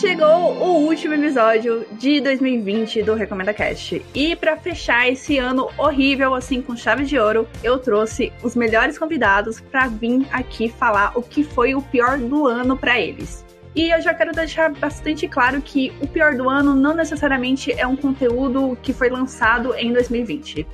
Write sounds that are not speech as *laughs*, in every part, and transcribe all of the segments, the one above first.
Chegou o último episódio de 2020 do Recomenda Cast. E para fechar esse ano horrível assim com chave de ouro, eu trouxe os melhores convidados para vir aqui falar o que foi o pior do ano para eles. E eu já quero deixar bastante claro que o pior do ano não necessariamente é um conteúdo que foi lançado em 2020.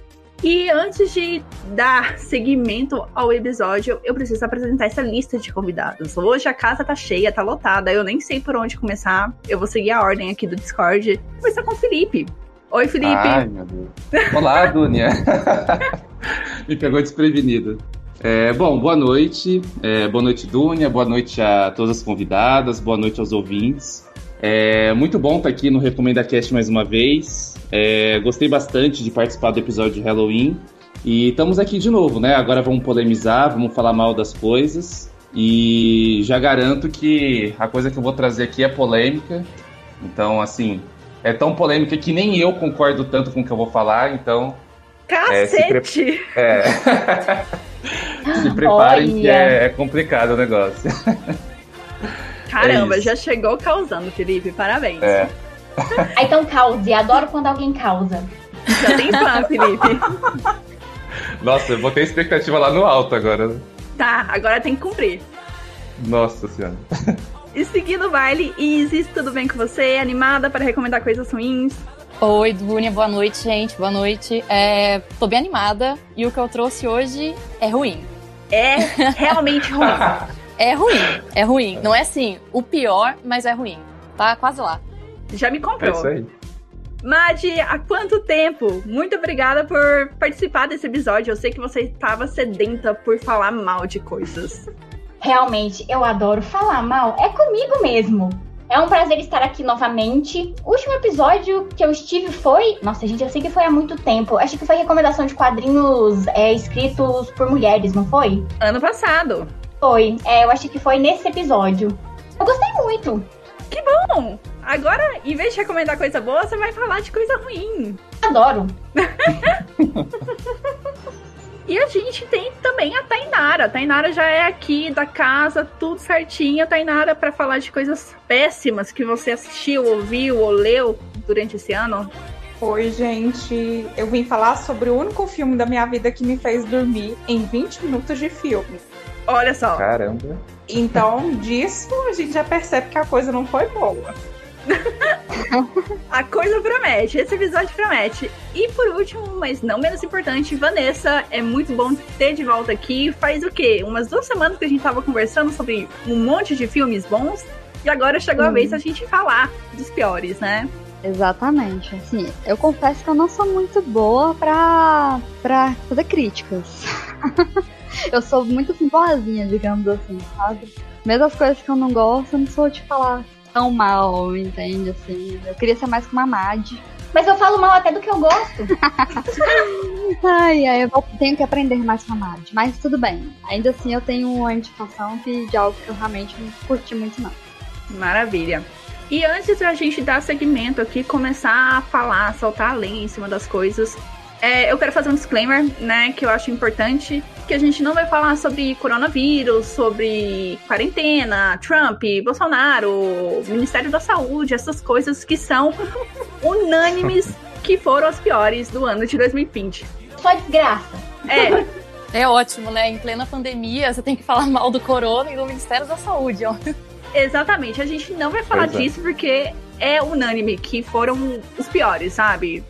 E antes de dar seguimento ao episódio, eu preciso apresentar essa lista de convidados. Hoje a casa tá cheia, tá lotada, eu nem sei por onde começar. Eu vou seguir a ordem aqui do Discord. Vou começar com o Felipe. Oi, Felipe. Ai, meu Deus. Olá, *laughs* Dunia. Me pegou desprevenido. É, bom, boa noite. É, boa noite, Dunia. Boa noite a todas as convidadas. Boa noite aos ouvintes. É muito bom estar aqui no Recomenda Cast mais uma vez. É, gostei bastante de participar do episódio de Halloween. E estamos aqui de novo, né? Agora vamos polemizar, vamos falar mal das coisas. E já garanto que a coisa que eu vou trazer aqui é polêmica. Então, assim, é tão polêmica que nem eu concordo tanto com o que eu vou falar, então. Cacete! É, se, pre... é. *laughs* se preparem Olha. que é, é complicado o negócio. Caramba, é já chegou causando, Felipe. Parabéns. É. Ah, então cause. Adoro quando alguém causa. Já tem fã, Felipe. Nossa, eu botei a expectativa lá no alto agora. Tá, agora tem que cumprir. Nossa senhora. E seguindo o baile, Isis, tudo bem com você? Animada para recomendar coisas ruins? Oi, Dunia, boa noite, gente. Boa noite. É, tô bem animada e o que eu trouxe hoje é ruim. É realmente ruim. *laughs* é ruim, é ruim. Não é assim, o pior, mas é ruim. Tá quase lá. Já me comprou. É isso aí. Madi, há quanto tempo? Muito obrigada por participar desse episódio. Eu sei que você estava sedenta por falar mal de coisas. Realmente, eu adoro falar mal. É comigo mesmo. É um prazer estar aqui novamente. O último episódio que eu estive foi. Nossa, gente, eu sei que foi há muito tempo. Acho que foi recomendação de quadrinhos é, escritos por mulheres, não foi? Ano passado. Foi. É, eu acho que foi nesse episódio. Eu gostei muito. Que bom! Agora, em vez de recomendar coisa boa, você vai falar de coisa ruim. Adoro. *laughs* e a gente tem também a Tainara. A Tainara já é aqui da casa, tudo certinho. A Tainara para falar de coisas péssimas que você assistiu, ouviu ou leu durante esse ano. Oi, gente. Eu vim falar sobre o único filme da minha vida que me fez dormir em 20 minutos de filme. Olha só. Caramba. Então, disso a gente já percebe que a coisa não foi boa. *laughs* a coisa promete, esse episódio promete. E por último, mas não menos importante, Vanessa, é muito bom ter de volta aqui. Faz o quê? Umas duas semanas que a gente tava conversando sobre um monte de filmes bons. E agora chegou a vez a gente falar dos piores, né? Exatamente. Assim, eu confesso que eu não sou muito boa pra, pra fazer críticas. *laughs* eu sou muito boazinha, digamos assim, sabe? Mesmo as coisas que eu não gosto, eu não sou de falar tão mal, entende? Assim, eu queria ser mais como a Mad. Mas eu falo mal até do que eu gosto. *laughs* ai, ai, eu tenho que aprender mais com a Mad. Mas tudo bem. Ainda assim, eu tenho uma indicação que, de algo que eu realmente não curti muito, não. Maravilha. E antes da gente dar segmento aqui, começar a falar, soltar a lenha em cima das coisas, é, eu quero fazer um disclaimer, né, que eu acho importante, que a gente não vai falar sobre coronavírus, sobre quarentena, Trump, Bolsonaro, Ministério da Saúde, essas coisas que são *laughs* unânimes que foram as piores do ano de 2020. Só desgraça. É. É ótimo, né? Em plena pandemia, você tem que falar mal do corona e do Ministério da Saúde, ó. Exatamente. A gente não vai falar Exato. disso porque é unânime que foram os piores, sabe?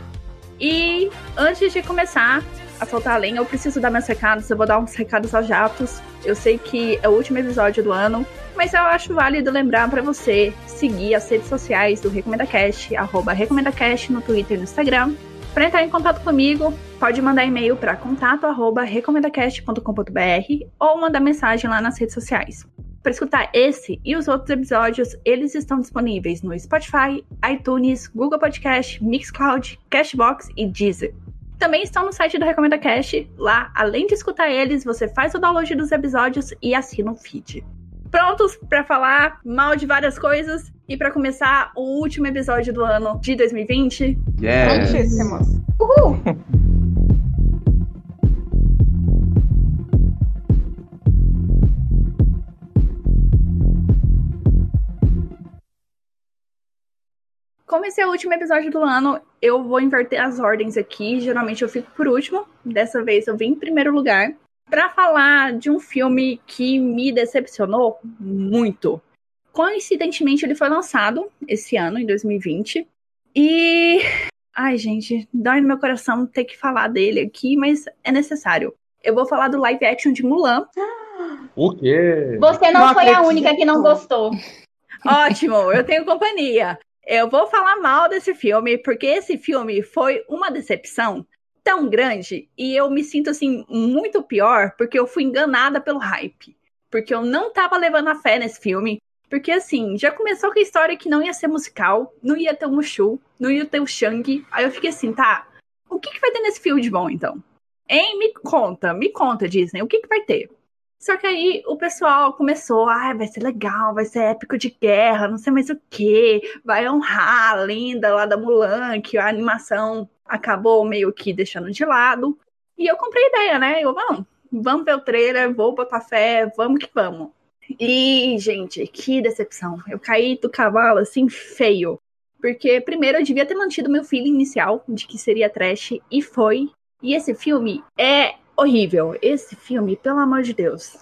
E antes de começar a soltar a lenha, eu preciso dar meus recados. Eu vou dar uns recados aos jatos. Eu sei que é o último episódio do ano, mas eu acho válido lembrar para você seguir as redes sociais do RecomendaCast, arroba RecomendaCast no Twitter e no Instagram. Para entrar em contato comigo, pode mandar e-mail para contato@recomendacast.com.br ou mandar mensagem lá nas redes sociais. Para escutar esse e os outros episódios, eles estão disponíveis no Spotify, iTunes, Google Podcast, Mixcloud, Cashbox e Deezer. Também estão no site do Recomenda Cast. Lá, além de escutar eles, você faz o download dos episódios e assina o feed. Prontos para falar mal de várias coisas e para começar o último episódio do ano de 2020? Yes. Uhul! *laughs* Como esse é o último episódio do ano, eu vou inverter as ordens aqui. Geralmente eu fico por último. Dessa vez eu vim em primeiro lugar para falar de um filme que me decepcionou muito. Coincidentemente, ele foi lançado esse ano, em 2020. E. Ai, gente, dói no meu coração ter que falar dele aqui, mas é necessário. Eu vou falar do live action de Mulan. O quê? Você não, Não foi a acredito. única que não gostou. Ótimo, eu tenho companhia. Eu vou falar mal desse filme, porque esse filme foi uma decepção tão grande e eu me sinto assim muito pior porque eu fui enganada pelo hype. Porque eu não tava levando a fé nesse filme. Porque assim, já começou com a história que não ia ser musical, não ia ter o Mushu, não ia ter o Shang. Aí eu fiquei assim, tá, o que, que vai ter nesse filme de bom então? Hein? Me conta, me conta, Disney, o que, que vai ter? Só que aí o pessoal começou, ah, vai ser legal, vai ser épico de guerra, não sei mais o que, vai honrar a lenda lá da Mulan, que a animação acabou meio que deixando de lado. E eu comprei a ideia, né? Eu, vamos, vamos ver o trailer, vou botar fé, vamos que vamos. E, gente, que decepção. Eu caí do cavalo assim, feio. Porque, primeiro, eu devia ter mantido meu feeling inicial de que seria trash, e foi. E esse filme é horrível. Esse filme, pelo amor de Deus.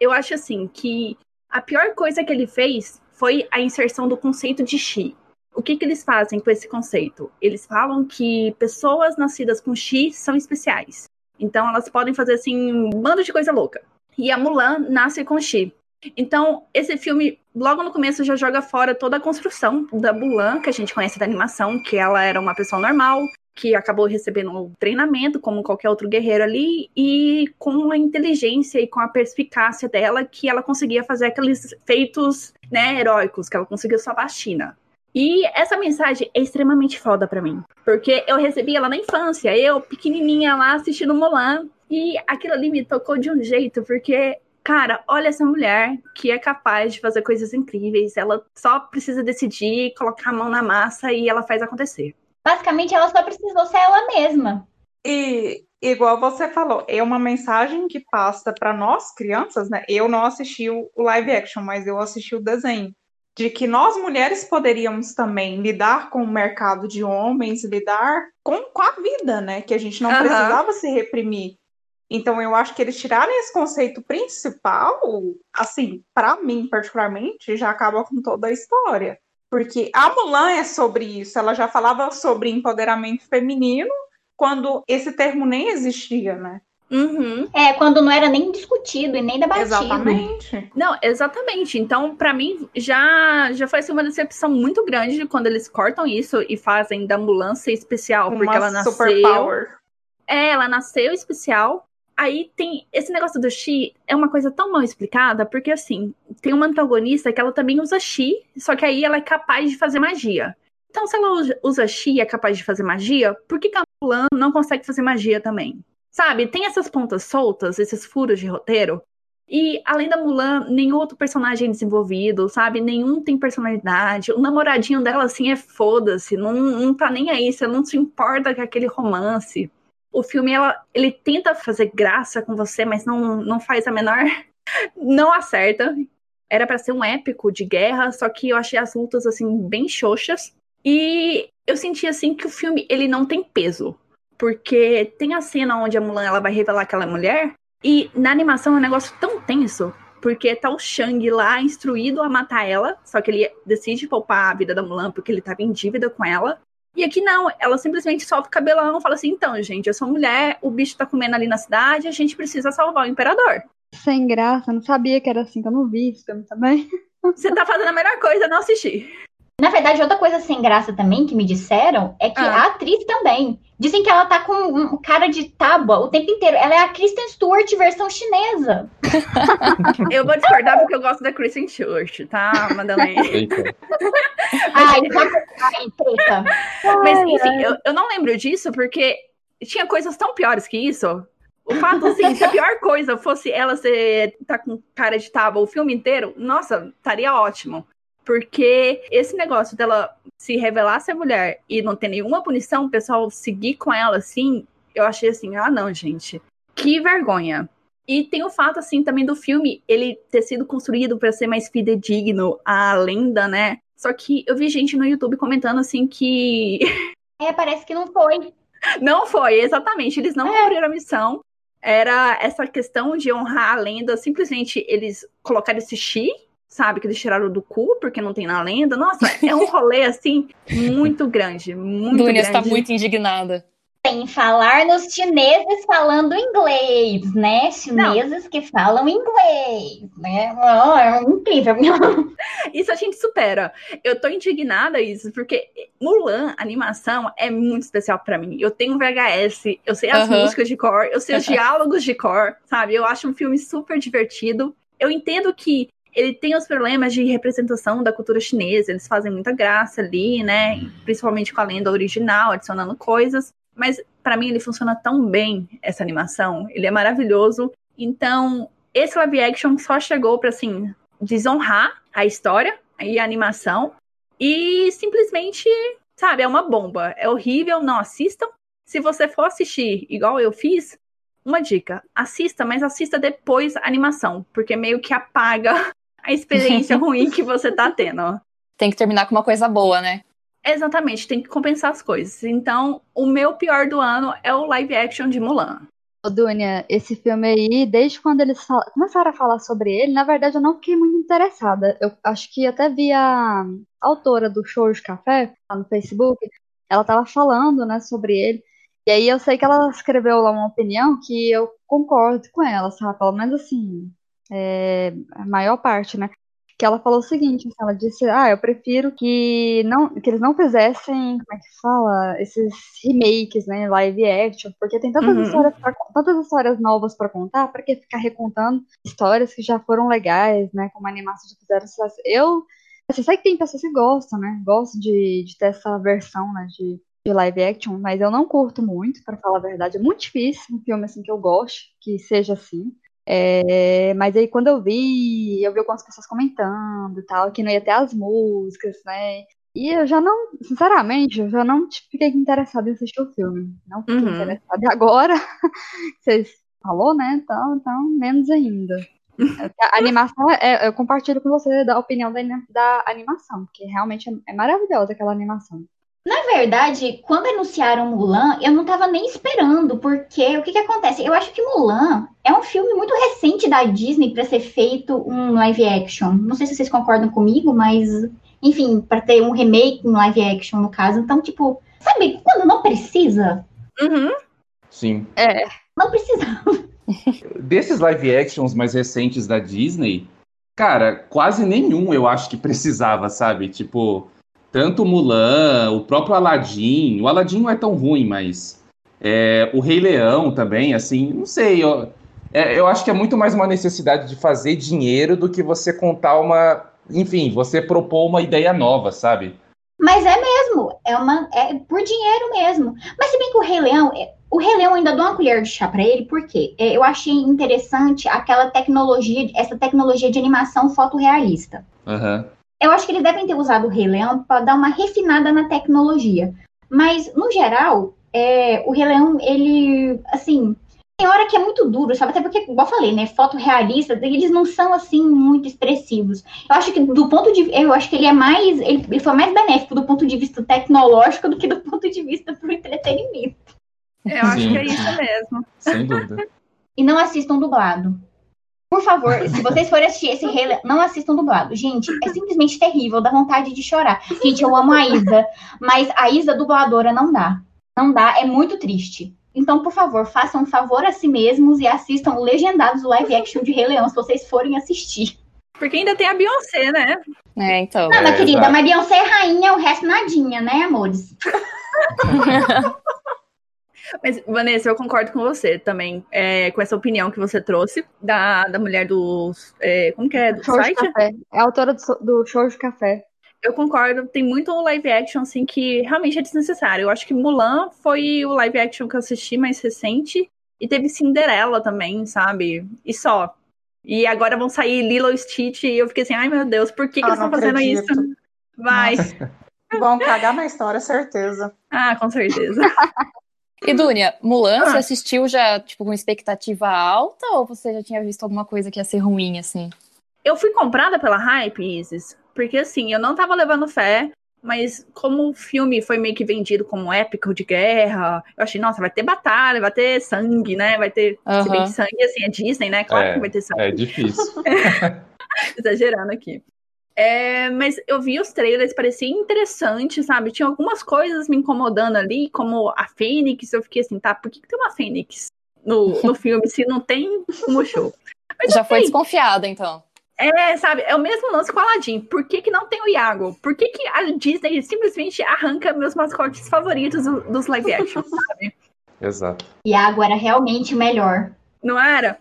Eu acho assim que a pior coisa que ele fez foi a inserção do conceito de Xi. O que, que eles fazem com esse conceito? Eles falam que pessoas nascidas com Xi são especiais. Então elas podem fazer assim um bando de coisa louca. E a Mulan nasce com Xi. Então, esse filme, logo no começo, já joga fora toda a construção da Mulan, que a gente conhece da animação, que ela era uma pessoa normal, que acabou recebendo um treinamento, como qualquer outro guerreiro ali, e com a inteligência e com a perspicácia dela, que ela conseguia fazer aqueles feitos né, heróicos, que ela conseguiu salvar a China. E essa mensagem é extremamente foda pra mim. Porque eu recebi ela na infância, eu, pequenininha lá, assistindo Mulan. E aquilo ali me tocou de um jeito, porque, cara, olha essa mulher que é capaz de fazer coisas incríveis. Ela só precisa decidir, colocar a mão na massa e ela faz acontecer. Basicamente, ela só precisou ser ela mesma. E igual você falou, é uma mensagem que passa para nós crianças, né? Eu não assisti o live action, mas eu assisti o desenho. De que nós mulheres poderíamos também lidar com o mercado de homens, lidar com, com a vida, né? Que a gente não Aham. precisava se reprimir. Então eu acho que eles tirarem esse conceito principal, assim, para mim particularmente, já acaba com toda a história. Porque a Mulan é sobre isso, ela já falava sobre empoderamento feminino quando esse termo nem existia, né? Uhum. É, quando não era nem discutido e nem debatido. Exatamente. Não, exatamente. Então, pra mim, já, já foi assim, uma decepção muito grande quando eles cortam isso e fazem da ambulância especial, porque Uma ela nasceu. superpower. É, ela nasceu especial. Aí tem esse negócio do Chi é uma coisa tão mal explicada, porque assim, tem uma antagonista que ela também usa Chi, só que aí ela é capaz de fazer magia. Então, se ela usa- Chi e é capaz de fazer magia, por que, que a Mulan não consegue fazer magia também? Sabe, tem essas pontas soltas, esses furos de roteiro. E além da Mulan, nenhum outro personagem é desenvolvido, sabe? Nenhum tem personalidade. O namoradinho dela, assim, é foda-se. Não, não tá nem aí, você não se importa com aquele romance. O filme, ela, ele tenta fazer graça com você, mas não, não faz a menor. *laughs* Não acerta. Era pra ser um épico de guerra, só que eu achei as lutas, assim, bem xoxas. E eu senti, assim, que o filme, ele não tem peso. Porque tem a cena onde a Mulan ela vai revelar que ela é mulher, e na animação é um negócio tão tenso, porque tá o Shang lá instruído a matar ela, só que ele decide poupar a vida da Mulan porque ele tava em dívida com ela. E aqui não, ela simplesmente solta o cabelão e fala assim: então, gente, eu sou mulher, o bicho tá comendo ali na cidade, a gente precisa salvar o imperador. Sem graça, não sabia que era assim, que eu não vi esse filme também. Você tá fazendo a melhor coisa, não assistir. Na verdade, outra coisa sem graça também que me disseram é que Ah. a atriz também. Dizem que ela tá com um cara de tábua o tempo inteiro. Ela é a Kristen Stewart versão chinesa. *laughs* Eu vou discordar porque eu gosto da Kristen Stewart, tá, Madalena? *laughs* Ai, tá... Ai, treta. Mas, enfim, eu, eu não lembro disso porque tinha coisas tão piores que isso. O fato, assim, se a pior coisa fosse ela ser tá com cara de tábua o filme inteiro, nossa, estaria ótimo. Porque esse negócio dela se revelar ser mulher e não ter nenhuma punição, o pessoal seguir com ela assim, eu achei assim, ah não, gente, que vergonha. E tem o fato, assim, também do filme, ele ter sido construído para ser mais fidedigno à lenda, né? Só que eu vi gente no YouTube comentando assim que. *laughs* É, parece que não foi. Não foi, exatamente. Eles não É. cumpriram a missão. Era essa questão de honrar a lenda. Simplesmente eles colocaram esse chi, sabe? Que eles tiraram do cu, porque não tem na lenda. Nossa, é um rolê assim muito grande. Muito Dunia grande. está muito indignada. Sem falar nos chineses falando inglês, né? Chineses que falam inglês, né? Oh, é incrível. *laughs* Isso a gente supera. Eu tô indignada isso, porque Mulan, a animação, é muito especial pra mim. Eu tenho um VHS, eu sei as Aham. músicas de cor, eu sei os *laughs* diálogos de cor, sabe? Eu acho um filme super divertido. Eu entendo que ele tem os problemas de representação da cultura chinesa, eles fazem muita graça ali, né? Principalmente com a lenda original, adicionando coisas. Mas pra mim ele funciona tão bem, essa animação. Ele é maravilhoso. Então, esse live action só chegou pra, assim, desonrar a história e a animação. E simplesmente, sabe, é uma bomba. É horrível, não assistam. Se você for assistir igual eu fiz, uma dica: assista, mas assista depois a animação, porque meio que apaga a experiência *laughs* ruim que você tá tendo. Tem que terminar com uma coisa boa, né? Exatamente, tem que compensar as coisas. Então, o meu pior do ano é o live action de Mulan. Ô, Dunia, esse filme aí, desde quando eles fal- começaram a falar sobre ele, na verdade eu não fiquei muito interessada. Eu acho que até vi a autora do Show de Café lá no Facebook, ela tava falando, né, sobre ele. E aí eu sei que ela escreveu lá uma opinião que eu concordo com ela, sabe? Pelo menos assim, é, a maior parte, né? Que ela falou o seguinte, assim, ela disse, ah, eu prefiro que não, que eles não fizessem, como é que fala, esses remakes, né, live action, porque tem tantas Uhum. histórias pra, tantas histórias novas pra contar, pra que ficar recontando histórias que já foram legais, né, como a animação já fizeram. Eu, assim, sei que tem pessoas que gostam, né, gostam de, de ter essa versão, né, de, de live action, mas eu não curto muito, pra falar a verdade, é muito difícil um filme, assim, que eu goste, que seja assim. É, mas aí quando eu vi, eu vi algumas pessoas comentando e tal, que não ia ter as músicas, né? E eu já não, sinceramente, eu já não fiquei interessada em assistir o filme. Não fiquei Uhum. interessada. E agora, *laughs* vocês falou, né? Então, então menos ainda. A animação, é, eu compartilho com você da opinião da, da animação, porque realmente é, é maravilhosa aquela animação. Na verdade, quando anunciaram Mulan, eu não tava nem esperando, porque o que que acontece? Eu acho que Mulan é um filme muito recente da Disney para ser feito um live action. Não sei se vocês concordam comigo, mas enfim, para ter um remake em live action no caso. Então, tipo, sabe quando não precisa? Uhum. Sim. É, Não precisa. *laughs* Desses live actions mais recentes da Disney, cara, quase nenhum eu acho que precisava, sabe? Tipo, tanto Mulan, o próprio Aladdin. O Aladdin não é tão ruim, mas é, o Rei Leão também, assim, não sei. Eu, é, eu acho que é muito mais uma necessidade de fazer dinheiro do que você contar uma. Enfim, você propor uma ideia nova, sabe? Mas é mesmo, é uma é por dinheiro mesmo. Mas se bem que o Rei Leão, é- o Rei Leão ainda dou uma colher de chá pra ele, porque é, eu achei interessante aquela tecnologia, essa tecnologia de animação fotorrealista. Aham. Eu acho que eles devem ter usado o Rei Leão para dar uma refinada na tecnologia. Mas, no geral, é, o Rei Leão, ele, assim, tem hora que é muito duro, sabe? Até porque, igual eu falei, né? Foto realista, eles não são, assim, muito expressivos. Eu acho que, do ponto de eu acho que ele é mais, ele, ele foi mais benéfico do ponto de vista tecnológico do que do ponto de vista pro entretenimento. Eu acho Sim, que é isso mesmo. Sem dúvida. E não assistam dublado. Por favor, se vocês forem assistir esse Rei Leão, não assistam dublado. Gente, é simplesmente terrível, dá vontade de chorar. Gente, eu amo a Isa, mas a Isa dubladora não dá. Não dá, é muito triste. Então, por favor, façam um favor a si mesmos e assistam o legendados do live action de Rei Leão, se vocês forem assistir. Porque ainda tem a Beyoncé, né? É, então. Não, É, minha querida, exato. mas Beyoncé é rainha, o resto nadinha, né, amores? *laughs* Mas, Vanessa, eu concordo com você também, é, com essa opinião que você trouxe da, da mulher dos. é, como que é? Do Show de site? Café. É a autora do, do Show de Café. Eu concordo, tem muito live action, assim, que realmente é desnecessário. Eu acho que Mulan foi o live action que eu assisti mais recente. E teve Cinderela também, sabe? E só. E agora vão sair Lilo e Stitch e eu fiquei assim, ai meu Deus, por que, que Ah, eles estão fazendo acredito. isso? Vai. *laughs* Vão cagar na história, certeza. Ah, com certeza. *laughs* E Dunia, Mulan, Ah. você assistiu já, tipo, com expectativa alta ou você já tinha visto alguma coisa que ia ser ruim, assim? Eu fui comprada pela hype, Isis, Porque assim, eu não tava levando fé, mas como o filme foi meio que vendido como épico de guerra, eu achei, nossa, vai ter batalha, vai ter sangue, né? Vai ter. Se bem Aham. que sangue, assim, é Disney, né? Claro É, que vai ter sangue. É difícil. *laughs* Exagerando aqui. É, mas eu vi os trailers, parecia interessante, sabe? Tinha algumas coisas me incomodando ali, como a Fênix. Eu fiquei assim, tá, por que, que tem uma Fênix no, no *laughs* filme se não tem como show? Mas Já foi ok. desconfiada, então. É, sabe, é o mesmo lance com o Aladdin. Por que, que não tem o Iago? Por que, que a Disney simplesmente arranca meus mascotes favoritos do- dos live action, *laughs* sabe? Exato. Iago era realmente o melhor. Não era?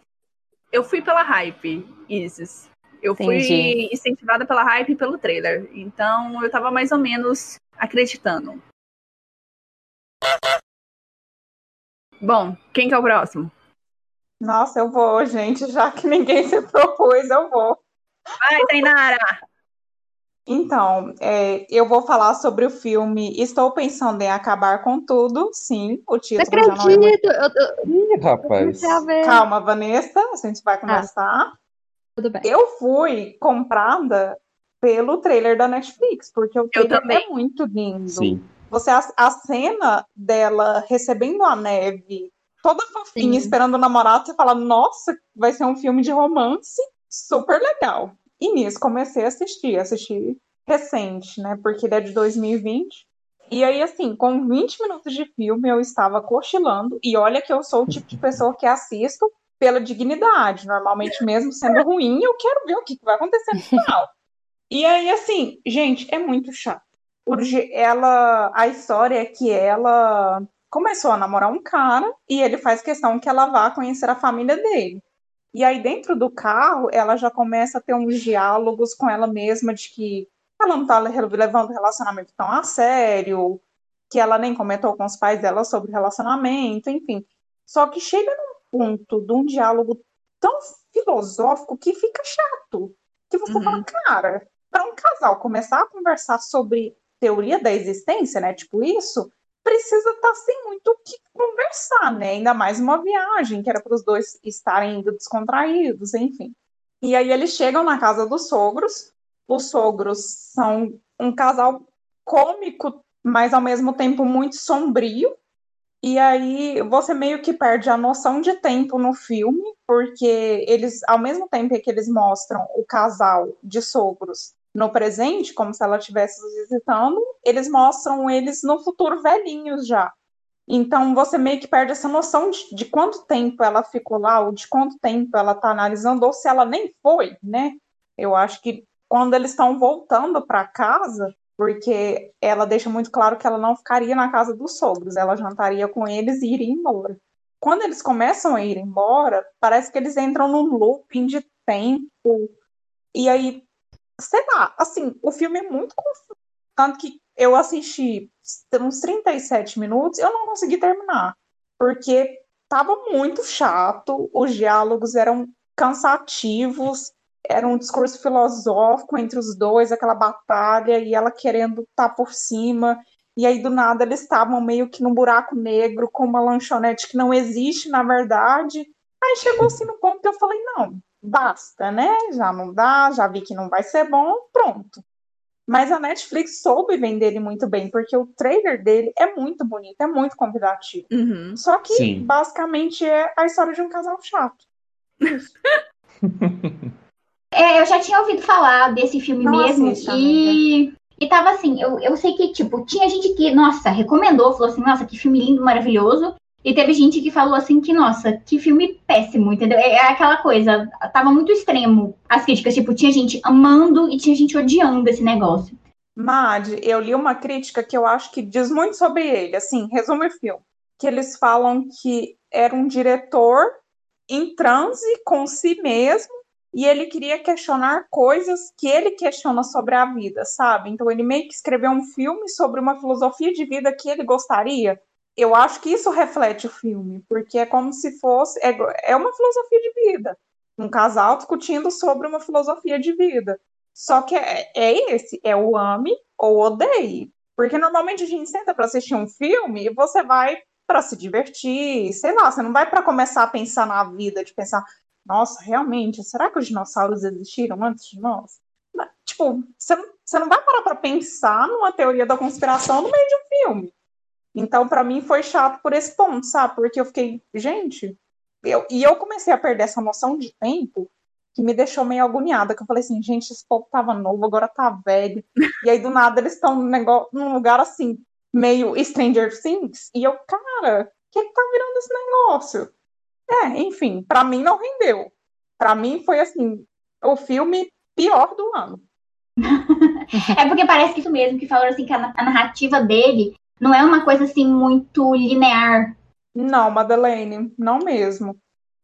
Eu fui pela hype, Isis. Eu fui Entendi. incentivada pela hype e pelo trailer. Então eu tava mais ou menos acreditando. Bom, quem que é o próximo? Nossa, eu vou, gente, já que ninguém se propôs, eu vou. Vai, Tainara! Então, é, eu vou falar sobre o filme Estou Pensando em Acabar com Tudo. Sim, o Não título já não é muito. acredito! Eu, eu Ih, rapaz. Calma, Vanessa, a gente vai conversar. Tudo bem. Eu fui comprada pelo trailer da Netflix, porque o trailer também. é muito lindo. Sim. Você a, a cena dela recebendo a neve, toda fofinha, Sim. esperando o namorado, você fala, nossa, vai ser um filme de romance, super legal. E nisso comecei a assistir, assisti recente, né? Porque ele é de 2020. E aí, assim, com 20 minutos de filme, eu estava cochilando. E olha que eu sou o tipo de pessoa que assisto pela dignidade. Normalmente, mesmo sendo ruim, eu quero ver o que vai acontecer no final. E aí, assim, gente, é muito chato. Porque ela, a história é que ela começou a namorar um cara e ele faz questão que ela vá conhecer a família dele. E aí, dentro do carro, ela já começa a ter uns diálogos com ela mesma de que ela não tá levando o relacionamento tão a sério, que ela nem comentou com os pais dela sobre relacionamento, enfim. Só que chega num ponto de um diálogo tão filosófico que fica chato. Que você Uhum. fala, cara, para um casal começar a conversar sobre teoria da existência, né? Tipo isso, precisa estar sem muito o que conversar, né? Ainda mais uma viagem, que era para os dois estarem indo descontraídos, enfim. E aí eles chegam na casa dos sogros. Os sogros são um casal cômico, mas ao mesmo tempo muito sombrio. E aí você meio que perde a noção de tempo no filme, porque eles, ao mesmo tempo que eles mostram o casal de sogros no presente, como se ela estivesse visitando, eles mostram eles no futuro velhinhos já. Então você meio que perde essa noção de, de quanto tempo ela ficou lá, ou de quanto tempo ela está analisando, ou se ela nem foi, né? Eu acho que quando eles estão voltando para casa, porque ela deixa muito claro que ela não ficaria na casa dos sogros, ela jantaria com eles e iria embora. Quando eles começam a ir embora, parece que eles entram num looping de tempo. E aí, sei lá, assim, o filme é muito confuso. Tanto que eu assisti uns 37 minutos, eu não consegui terminar. Porque tava muito chato, os diálogos eram cansativos, era um discurso filosófico entre os dois, aquela batalha, e ela querendo estar por cima. E aí, do nada, eles estavam meio que num buraco negro, com uma lanchonete que não existe, na verdade. Aí chegou assim no ponto que eu falei: não, basta, né? Já não dá, já vi que não vai ser bom, pronto. Mas a Netflix soube vender ele muito bem, porque o trailer dele é muito bonito, é muito convidativo. Uhum. Só que Sim. basicamente é a história de um casal chato. *laughs* É, eu já tinha ouvido falar desse filme Não mesmo assista, e, e tava assim, eu, eu sei que, tipo, tinha gente que, nossa, recomendou, falou assim, nossa, que filme lindo, maravilhoso. E teve gente que falou assim que, nossa, que filme péssimo, entendeu? É, é aquela coisa, tava muito extremo as críticas, tipo, tinha gente amando e tinha gente odiando esse negócio. Mad, eu li uma crítica que eu acho que diz muito sobre ele. Assim, resume o filme. Que eles falam que era um diretor em transe com si mesmo e ele queria questionar coisas que ele questiona sobre a vida, sabe? Então ele meio que escreveu um filme sobre uma filosofia de vida que ele gostaria. Eu acho que isso reflete o filme, porque é como se fosse. É, é uma filosofia de vida. Um casal discutindo sobre uma filosofia de vida. Só que é, é esse, é o ame ou odeie. Porque normalmente a gente senta para assistir um filme e você vai para se divertir, sei lá, você não vai para começar a pensar na vida, de pensar, nossa, realmente, será que os dinossauros existiram antes de nós? Tipo você não, você não vai parar pra pensar numa teoria da conspiração no meio de um filme. Então, pra mim, foi chato por esse ponto, sabe? Porque eu fiquei, gente. Eu, e eu comecei a perder essa noção de tempo que me deixou meio agoniada. Que eu falei assim, gente, esse povo tava novo, agora tá velho. *laughs* E aí, do nada, eles estão num, negócio- num lugar assim, meio Stranger Things. E eu, cara, o que, que tá virando esse negócio? É, enfim, pra mim não rendeu. Pra mim foi assim, o filme pior do ano. *laughs* É porque parece que isso mesmo, que falaram assim que a, na- a narrativa dele não é uma coisa assim muito linear. Não, Madeleine, não mesmo.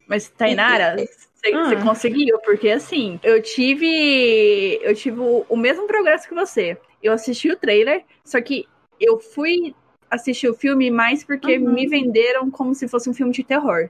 Mas, Tainara, você Hum. você conseguiu, porque assim, eu tive. Eu tive o, o mesmo progresso que você. Eu assisti o trailer, só que eu fui assistir o filme mais porque Uhum. me venderam como se fosse um filme de terror.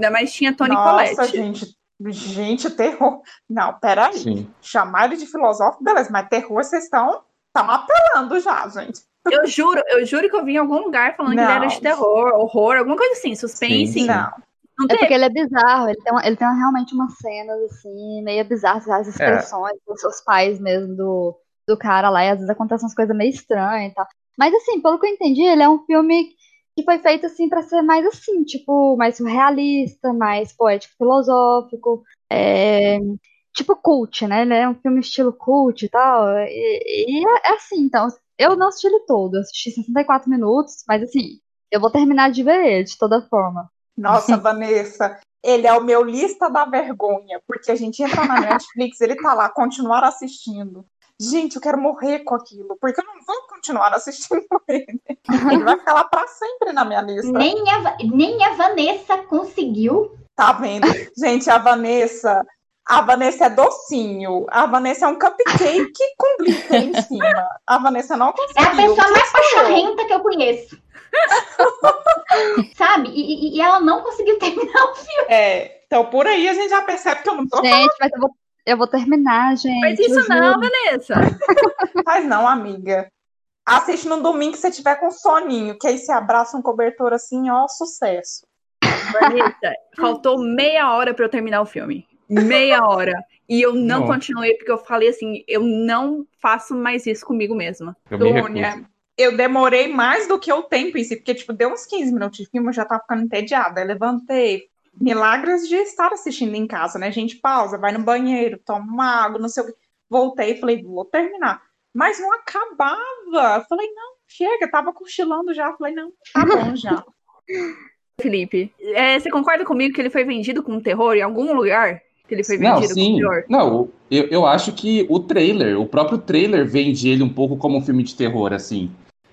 Ainda mais tinha Tony Nossa, Collette. gente, gente, terror. Não, peraí. Sim. Chamar ele de filosófico, beleza, mas terror vocês estão estão apelando já, gente. Eu juro, eu juro que eu vi em algum lugar falando que ele era Não. de terror, horror, alguma coisa assim, suspense. Sim, sim. Não. Não É porque ele é bizarro, ele tem, uma- ele tem uma- realmente umas cenas assim, meio bizarras, as expressões dos seus pais mesmo, do, do cara lá, e às vezes acontecem umas coisas meio estranhas e tal. Mas assim, pelo que eu entendi, ele é um filme que foi feito assim pra ser mais assim, tipo, mais surrealista, mais poético filosófico, é, tipo cult, né? Ele é um filme estilo cult e tal. E, e é, é assim, então, eu não assisti ele todo, eu assisti 64 minutos, mas assim, eu vou terminar de ver ele de toda forma. Nossa, *laughs* Vanessa, ele é o meu lista da vergonha, porque a gente entra na *laughs* Netflix, ele tá lá, continuar assistindo. Gente, eu quero morrer com aquilo, porque eu não vou continuar assistindo *laughs* ele. Ele vai ficar lá pra sempre na minha lista. Nem a, nem a Vanessa conseguiu. Tá vendo? Gente, a Vanessa. A Vanessa é docinho. A Vanessa é um cupcake *laughs* com glitter em cima. A Vanessa não É a conseguiu. pessoa mais pachorrenta que eu conheço. *laughs* Sabe? E, e- e ela não conseguiu terminar o filme. É, então por aí a gente já percebe que eu não tô. Gente, mas eu vou, eu vou terminar, gente. Mas eu isso não. Vanessa. *laughs* Faz não, amiga. Assiste no domingo que você tiver com soninho, que aí você abraça um cobertor assim, ó, sucesso. Vanessa, faltou meia hora pra eu terminar o filme. Meia hora. E eu não Nossa. continuei porque eu falei assim, eu não faço mais isso comigo mesma. Eu eu demorei mais do que o tempo em si, porque, tipo, deu uns 15 minutos de filme, eu já tava ficando entediada. Aí levantei. Milagres de estar assistindo em casa, né? Gente, pausa, vai no banheiro, toma uma água, não sei o que. Voltei e falei, vou terminar. Mas não acabava. Falei, não, chega, tava cochilando já. Falei, não, tá bom *laughs* já. Felipe, é, você concorda comigo que ele foi vendido com terror em algum lugar? Que ele foi Não, vendido com sim. terror? Não, eu, eu acho que o trailer, o próprio trailer vende ele um pouco como um filme de terror, assim.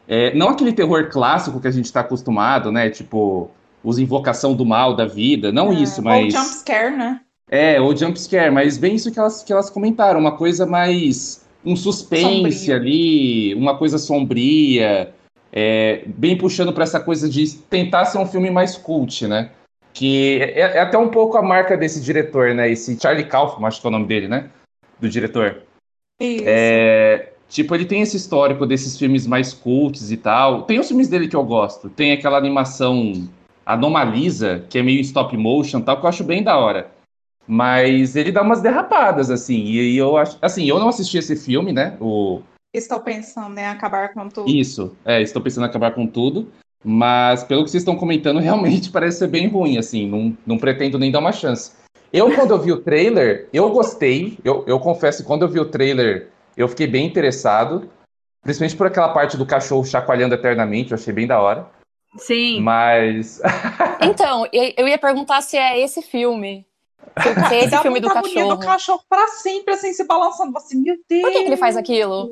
É, não aquele terror clássico que a gente tá acostumado, né? Tipo, os Invocação do Mal da vida. Não isso, Ou mas. jumpscare, né? É, ou jumpscare, mas bem isso que elas, que elas comentaram, uma coisa mais. um suspense Sombrio. ali, uma coisa sombria, é, bem puxando pra essa coisa de tentar ser um filme mais cult, né? Que é, é até um pouco a marca desse diretor, né? Esse Charlie Kaufman, acho que é o nome dele, né? Do diretor. Isso. É, tipo, ele tem esse histórico desses filmes mais cults e tal. Tem os filmes dele que eu gosto. Tem aquela animação Anomalisa, que é meio stop motion tal, que eu acho bem da hora. Mas ele dá umas derrapadas, assim. E eu acho. Assim, eu não assisti esse filme, né? O, Estou pensando em acabar com tudo. isso, é, estou pensando em acabar com tudo. Mas pelo que vocês estão comentando, *laughs* realmente parece ser bem ruim, assim. Não, não pretendo nem dar uma chance. Eu, quando eu vi o trailer, eu gostei. Eu, eu confesso que quando eu vi o trailer, eu fiquei bem interessado. Principalmente por aquela parte do cachorro chacoalhando eternamente, eu achei bem da hora. Sim. Mas. *laughs* Então, eu ia perguntar se é esse filme. Se se é esse Dá filme do cachorro. do cachorro pra sempre, assim, se balançando. Você, meu Deus. Por que, que ele faz aquilo?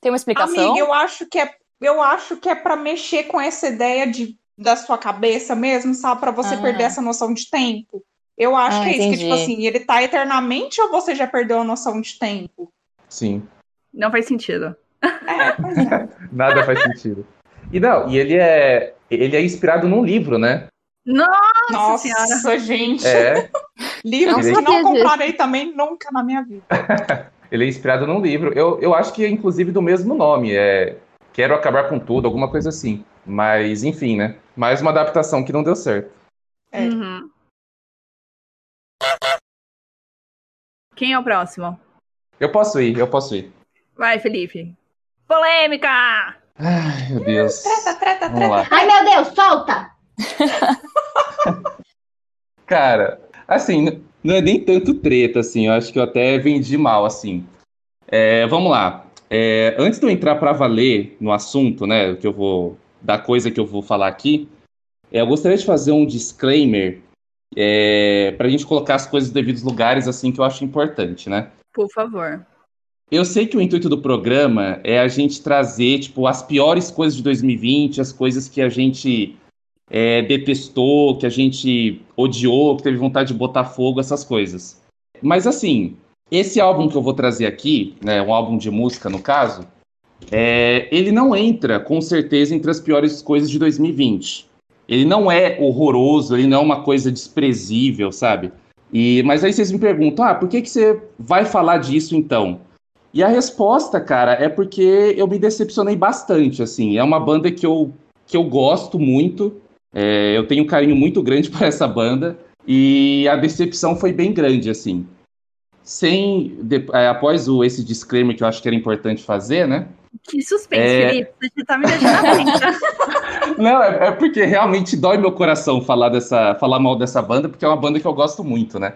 Tem uma explicação? Amiga, eu acho que é, eu acho que é para mexer com essa ideia de, da sua cabeça mesmo, sabe? Para você Ah. perder essa noção de tempo. Eu acho Ah, que é isso, que entendi. tipo assim, ele tá eternamente ou você já perdeu a noção de tempo? Sim. Não faz sentido. É, é. *laughs* Nada faz sentido. E não, e ele é. Ele é inspirado num livro, né? Nossa, Nossa, senhora. gente. É. *laughs* Livros Não que não sabia disso. comprarei também nunca na minha vida. *laughs* Ele é inspirado num livro. Eu, eu acho que é inclusive do mesmo nome. É Quero Acabar com Tudo, alguma coisa assim. Mas, enfim, né? Mais uma adaptação que não deu certo. É. Uhum. Quem é o próximo? Eu posso ir, eu posso ir. Vai, Felipe. Polêmica! Ai, meu Deus. Treta, treta, Vamos lá. Ai, meu Deus, solta! *laughs* Cara, assim, não é nem tanto treta, assim, eu acho que eu até vendi mal, assim. É, vamos lá. É, antes de eu entrar pra valer no assunto, né, que eu vou, da coisa que eu vou falar aqui, é, eu gostaria de fazer um disclaimer é, pra gente colocar as coisas nos devidos lugares, assim, que eu acho importante, né? Por favor. Eu sei que o intuito do programa é a gente trazer, tipo, as piores coisas de 2020, as coisas que a gente é, detestou, que a gente odiou, que teve vontade de botar fogo, essas coisas. Mas assim, esse álbum que eu vou trazer aqui, né, um álbum de música no caso, é, ele não entra com certeza entre as piores coisas de 2020. Ele não é horroroso, ele não é uma coisa desprezível, sabe? E, mas aí vocês me perguntam, ah, por que, que você vai falar disso então? E a resposta, cara, é porque eu me decepcionei bastante, assim. É uma banda que eu, que eu gosto muito, é, eu tenho um carinho muito grande *laughs* por essa banda, e a decepção foi bem grande, assim. Sem, de- é, após o, esse disclaimer que eu acho que era importante fazer, né? Que suspense, É. Felipe. Você tá me deixando atenta. *laughs* *laughs* Não, é, é porque realmente dói meu coração falar, dessa, falar mal dessa banda, porque é uma banda que eu gosto muito, né?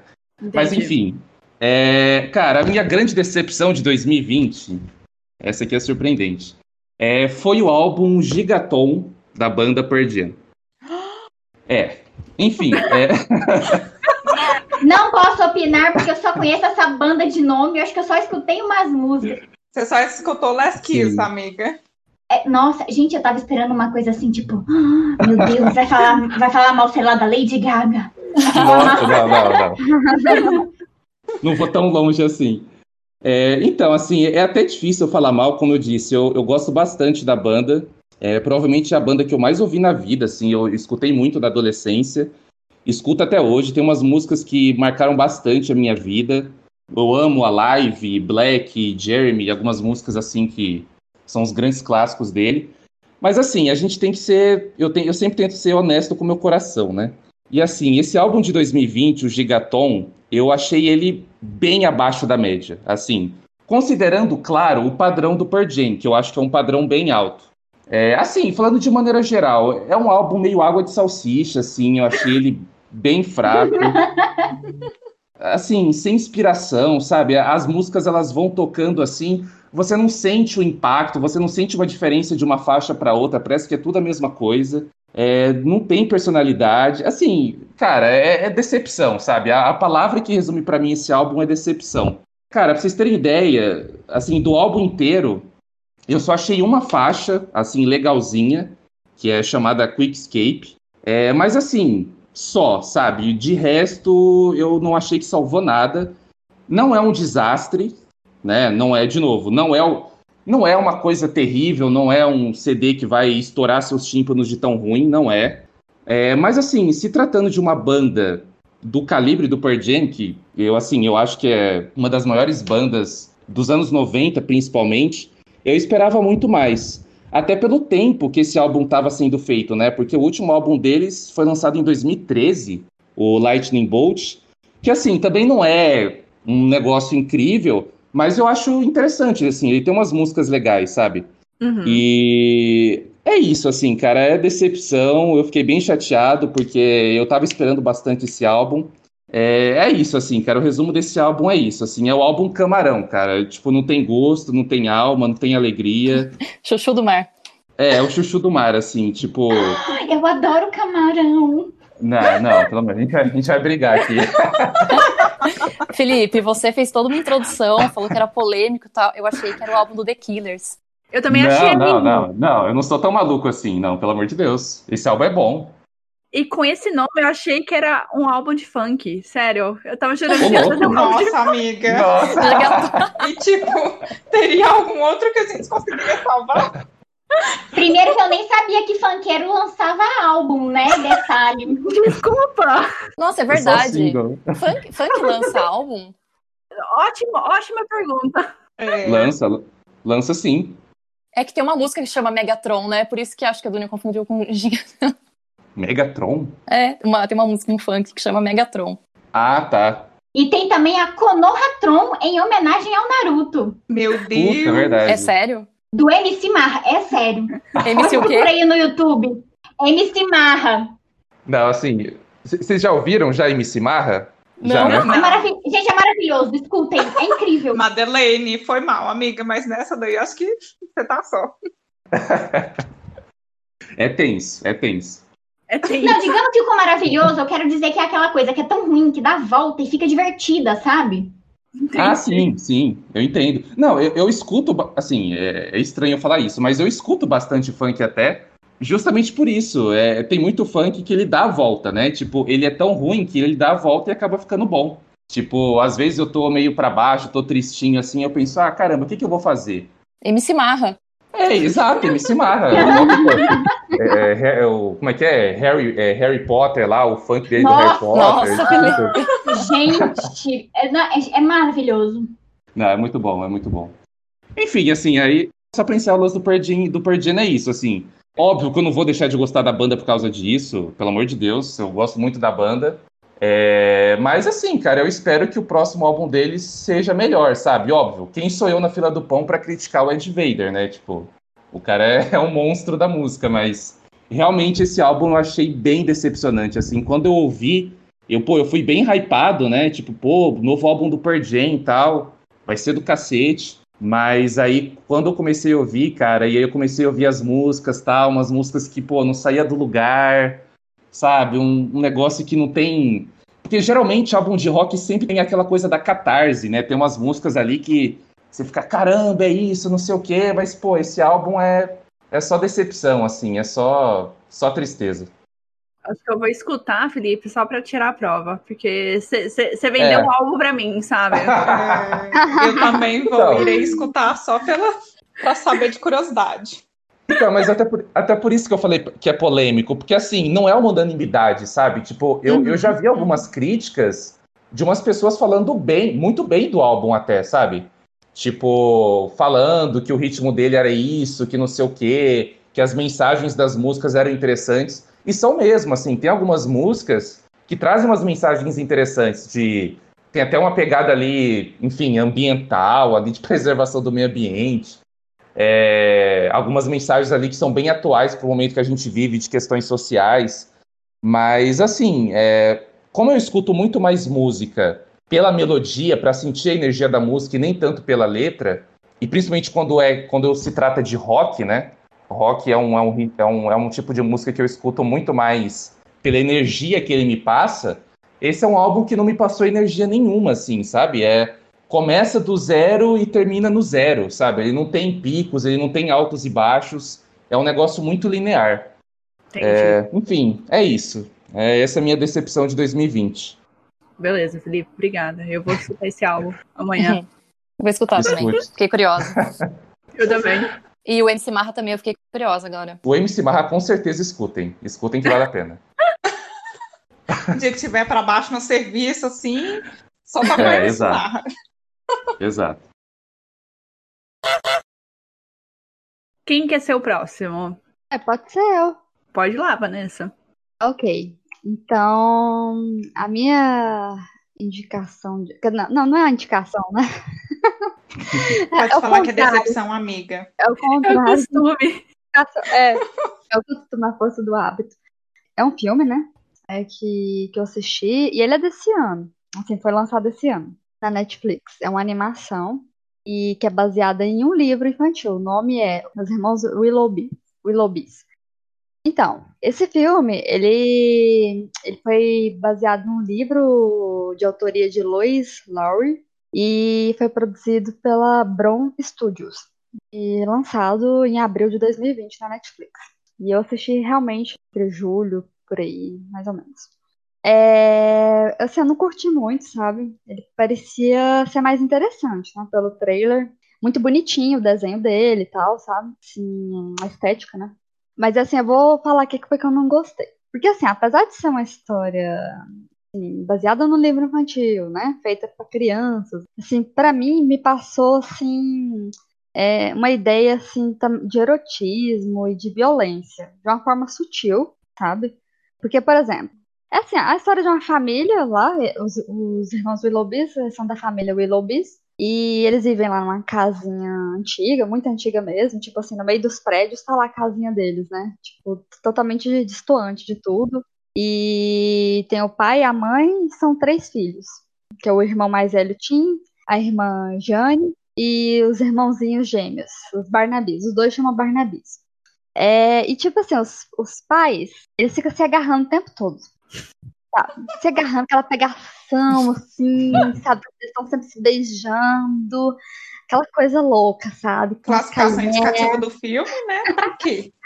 Mas Entendi. enfim, é, cara, a minha grande decepção de 2020, essa aqui é surpreendente, é, foi o álbum Gigaton da banda Pearl Jam. *gasps* É, enfim, é, *laughs* Não posso opinar porque eu só conheço essa banda de nome. Eu acho que eu só escutei umas músicas. Você só escutou Last Kiss, Sim. amiga. É, nossa, gente, eu tava esperando uma coisa assim, tipo, "Ah, *gasps* meu Deus, vai falar, vai falar mal, sei lá, da Lady Gaga. nossa, não, não, não. *laughs* Não vou tão longe assim. É, então, assim, é até difícil eu falar mal, como eu disse, eu, eu gosto bastante da banda. É provavelmente a banda que eu mais ouvi na vida, assim, eu escutei muito da adolescência. Escuto até hoje, tem umas músicas que marcaram bastante a minha vida. Eu amo a Live, Black, Jeremy, algumas músicas assim que são os grandes clássicos dele. Mas assim, a gente tem que ser. Eu, tenho, eu sempre tento ser honesto com o meu coração, né? E assim, esse álbum de 2020, o Gigaton, eu achei ele bem abaixo da média. Assim, considerando, claro, o padrão do Pearl Jam, que eu acho que é um padrão bem alto. É, assim, falando de maneira geral, é um álbum meio água de salsicha, assim, eu achei ele bem fraco. *laughs* Assim, sem inspiração, sabe? As músicas elas vão tocando assim, você não sente o impacto, você não sente uma diferença de uma faixa para outra, parece que é tudo a mesma coisa. É, não tem personalidade. Assim, cara, é, é decepção, sabe? A, a palavra que resume pra mim esse álbum é decepção. Cara, pra vocês terem ideia, assim, do álbum inteiro, eu só achei uma faixa, assim, legalzinha, que é chamada Quick Escape. É, mas assim, só, sabe? De resto, eu não achei que salvou nada. Não é um desastre, né? Não é, de novo, não é o, não é uma coisa terrível, não é um CD que vai estourar seus tímpanos de tão ruim, não é. É, mas assim, se tratando de uma banda do calibre do Pearl Jam, que eu assim, eu acho que é uma das maiores bandas dos anos 90, principalmente, eu esperava muito mais. Até pelo tempo que esse álbum estava sendo feito, né? Porque o último álbum deles foi lançado em 2013, o Lightning Bolt, que assim, também não é um negócio incrível, mas eu acho interessante, assim, ele tem umas músicas legais, sabe? Uhum. E é isso, assim, cara, é decepção. Eu fiquei bem chateado porque eu tava esperando bastante esse álbum. É, é isso, assim, cara. O resumo desse álbum é isso, assim, é o álbum camarão, cara. Tipo, não tem gosto, não tem alma, não tem alegria. *laughs* Chuchu do mar. É, é o chuchu do mar, assim, tipo. Ai, eu adoro camarão. Não, não, pelo menos a gente vai, a gente vai brigar aqui. *laughs* *laughs* Felipe, você fez toda uma introdução, falou que era polêmico e tal. Eu achei que era o álbum do The Killers. Eu também não, achei não, lindo. não, não, eu não sou tão maluco assim, não, pelo amor de Deus. Esse álbum é bom. E com esse nome eu achei que era um álbum de funk. Sério. Eu tava jurando que fazer um álbum de Nossa, amiga. Nossa. E tipo, teria algum outro que a gente conseguiria salvar? Primeiro que eu nem sabia que funkeiro lançava álbum, né? Detalhe. Desculpa. Nossa, é verdade. Funk, funk lança álbum? Ótima, ótima pergunta. É. Lança, lança sim. É que tem uma música que chama Megatron, né? Por isso que acho que a Dunia confundiu com *laughs* Giga. Megatron? É, uma- tem uma música em funk que chama Megatron. Ah, tá. E tem também a Konoha Tron em homenagem ao Naruto. Meu Puta, Deus. verdade. É sério? Do MC Marra, é sério. *laughs* MC o quê? aí no YouTube. MC Marra. Não, assim, vocês já ouviram já MC Marra? Não. Já, né? É maravilhoso. Gente, é maravilhoso. Escutem, é incrível. *laughs* Madeleine, foi mal, amiga, mas nessa daí acho que você tá só. *laughs* É tenso, é tenso. É tenso. Não, digamos que o maravilhoso, eu quero dizer que é aquela coisa que é tão ruim que dá volta e fica divertida, sabe? Ah, sim, sim, eu entendo. Não, eu, eu escuto, assim, é, é estranho falar isso, mas eu escuto bastante funk até, justamente por isso. É, tem muito funk que ele dá a volta, né? Tipo, ele é tão ruim que ele dá a volta e acaba ficando bom. Tipo, às vezes eu tô meio pra baixo, tô tristinho assim, eu penso, ah, caramba, o que que eu vou fazer? MC Marra. É, exato, MC Marra. Nome do- é, é, é o- como é que é? Harry, é? Harry Potter lá, o funk dele do Harry Nossa, Potter. nossa, Gente, é, é- é maravilhoso. Não, é muito bom, é muito bom. Enfim, assim, aí, só pra encerrar o lance do Perdin, do Perdin é isso, assim. Óbvio que eu não vou deixar de gostar da banda por causa disso, pelo amor de Deus, eu gosto muito da banda. É, mas assim, cara, eu espero que o próximo álbum deles seja melhor, sabe? Óbvio, quem sou eu na fila do pão pra criticar o Ed Vader, né? Tipo, o cara é, *laughs* é um monstro da música, mas realmente esse álbum eu achei bem decepcionante, assim. Quando eu ouvi, eu, pô, eu fui bem hypado, né? Tipo, pô, novo álbum do Pearl Jam e tal, vai ser do cacete. Mas aí, quando eu comecei a ouvir, cara, e aí eu comecei a ouvir as músicas, tal, umas músicas que, pô, não saía do lugar, sabe? Um, um negócio que não tem. Porque geralmente álbum de rock sempre tem aquela coisa da catarse, né? Tem umas músicas ali que você fica, caramba, é isso, não sei o quê, mas, pô, esse álbum é, é só decepção, assim, é só, só tristeza. Acho que eu vou escutar, Felipe, só pra tirar a prova. Porque você vendeu É. um álbum pra mim, sabe? *laughs* Eu também vou Então. irei escutar só pela para saber de curiosidade. Então, mas até por, até por isso que eu falei que é polêmico, porque assim, não é uma unanimidade, sabe? Tipo, eu, eu já vi algumas críticas de umas pessoas falando bem, muito bem do álbum até, sabe? Tipo, falando que o ritmo dele era isso, que não sei o quê, que as mensagens das músicas eram interessantes. E são mesmo, assim, tem algumas músicas que trazem umas mensagens interessantes de tem até uma pegada ali, enfim, ambiental, ali de *laughs* preservação do meio ambiente. É, algumas mensagens ali que são bem atuais para o momento que a gente vive de questões sociais. Mas, assim, é, como eu escuto muito mais música pela melodia, para sentir a energia da música e nem tanto pela letra, e principalmente quando, é, quando se trata de rock, né? Rock é um, é, um, é, um, é um tipo de música que eu escuto muito mais pela energia que ele me passa. Esse é um álbum que não me passou energia nenhuma, assim, sabe? É, começa do zero e termina no zero, sabe? Ele não tem picos, ele não tem altos e baixos. É um negócio muito linear. Entendi. É, enfim, é isso. É, essa é a minha decepção de 2020. Beleza, Felipe, obrigada. Eu vou escutar esse álbum amanhã. *laughs* Vou escutar também. Escute. Fiquei curiosa. Eu também. E o MC Marra também, eu fiquei curiosa agora. O MC Marra, com certeza, escutem. Escutem que vale a pena. *laughs* O dia que estiver para baixo no serviço, assim, só pra É, é, exato. Exato. Quem quer ser o próximo? É, pode ser eu. Pode ir lá, Vanessa. Ok. Então, a minha indicação. De... quer- Não, não é a indicação, né? *laughs* Pode é falar que é contrário, decepção, amiga. É o É o contrário. costume. É, é o costume, a força do hábito. É um filme, né? É que, que eu assisti, e ele é desse ano. Assim, foi lançado esse ano, na Netflix. É uma animação e que é baseada em um livro infantil. O nome é Os Irmãos Willoughby. Willoughbys. Então, esse filme, ele, ele foi baseado num livro de autoria de Lois Lowry e foi produzido pela Bron Studios e lançado em abril de 2020 na Netflix. E eu assisti realmente entre julho, por aí, mais ou menos. É, assim, eu não curti muito, sabe? Ele parecia ser mais interessante, né? Pelo trailer. Muito bonitinho o desenho dele e tal, sabe? Assim, a estética, né? Mas assim, eu vou falar aqui que foi que eu não gostei. Porque assim, apesar de ser uma história assim, baseada no livro infantil, né? Feita para crianças, assim, para mim me passou assim é, uma ideia assim de erotismo e de violência, de uma forma sutil, sabe? Porque, por exemplo, É assim, a história de uma família lá, os, os irmãos Willoughbys são da família Willoughbys, e eles vivem lá numa casinha antiga, muito antiga mesmo, tipo assim, no meio dos prédios tá lá a casinha deles, né? Tipo, totalmente distoante de tudo. E tem o pai a mãe, são três filhos, que é o irmão mais velho Tim, a irmã Jane e os irmãozinhos gêmeos, os Barnabis. Os dois chamam Barnabis. É, e tipo assim, os, os pais, eles ficam se agarrando o tempo todo. Tá, se agarrando, aquela pegação, assim, *laughs* sabe? Eles estão sempre se beijando, aquela coisa louca, sabe? Classificação indicativa do filme, né? Pra quê? *laughs*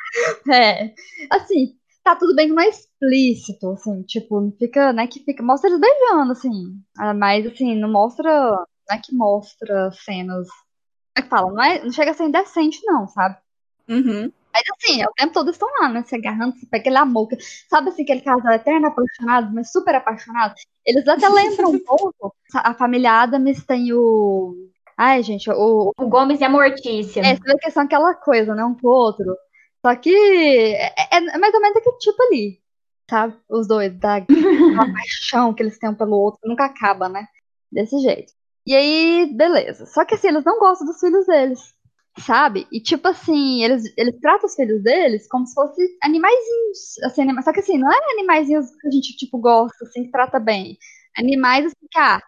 É, assim, tá tudo bem não é explícito, assim, tipo, não fica, né, que fica, mostra eles beijando, assim, ah, mas, assim, não mostra, não é que mostra cenas, como é que fala, não, é, não chega a ser indecente, não, sabe? Uhum. Mas assim, o tempo todo estão lá, né? Se agarrando, se pega aquele amor. Sabe assim, aquele casal eterno apaixonado, mas super apaixonado? Eles até lembram um *laughs* pouco. A família Adams tem o. Ai, gente, o. O Gomes e a Mortícia. É, você vê que são aquela coisa, né? Um pro outro. Só que é, é mais ou menos aquele tipo ali. Sabe? Os dois, da *laughs* paixão que eles têm um pelo outro, nunca acaba, né? Desse jeito. E aí, beleza. Só que assim, eles não gostam dos filhos deles sabe? E tipo assim, eles, eles tratam os filhos deles como se fossem animaizinhos, assim, anima... só que assim, não é animaizinhos que a gente, tipo, gosta, assim, que trata bem. Animais, assim, que, ah,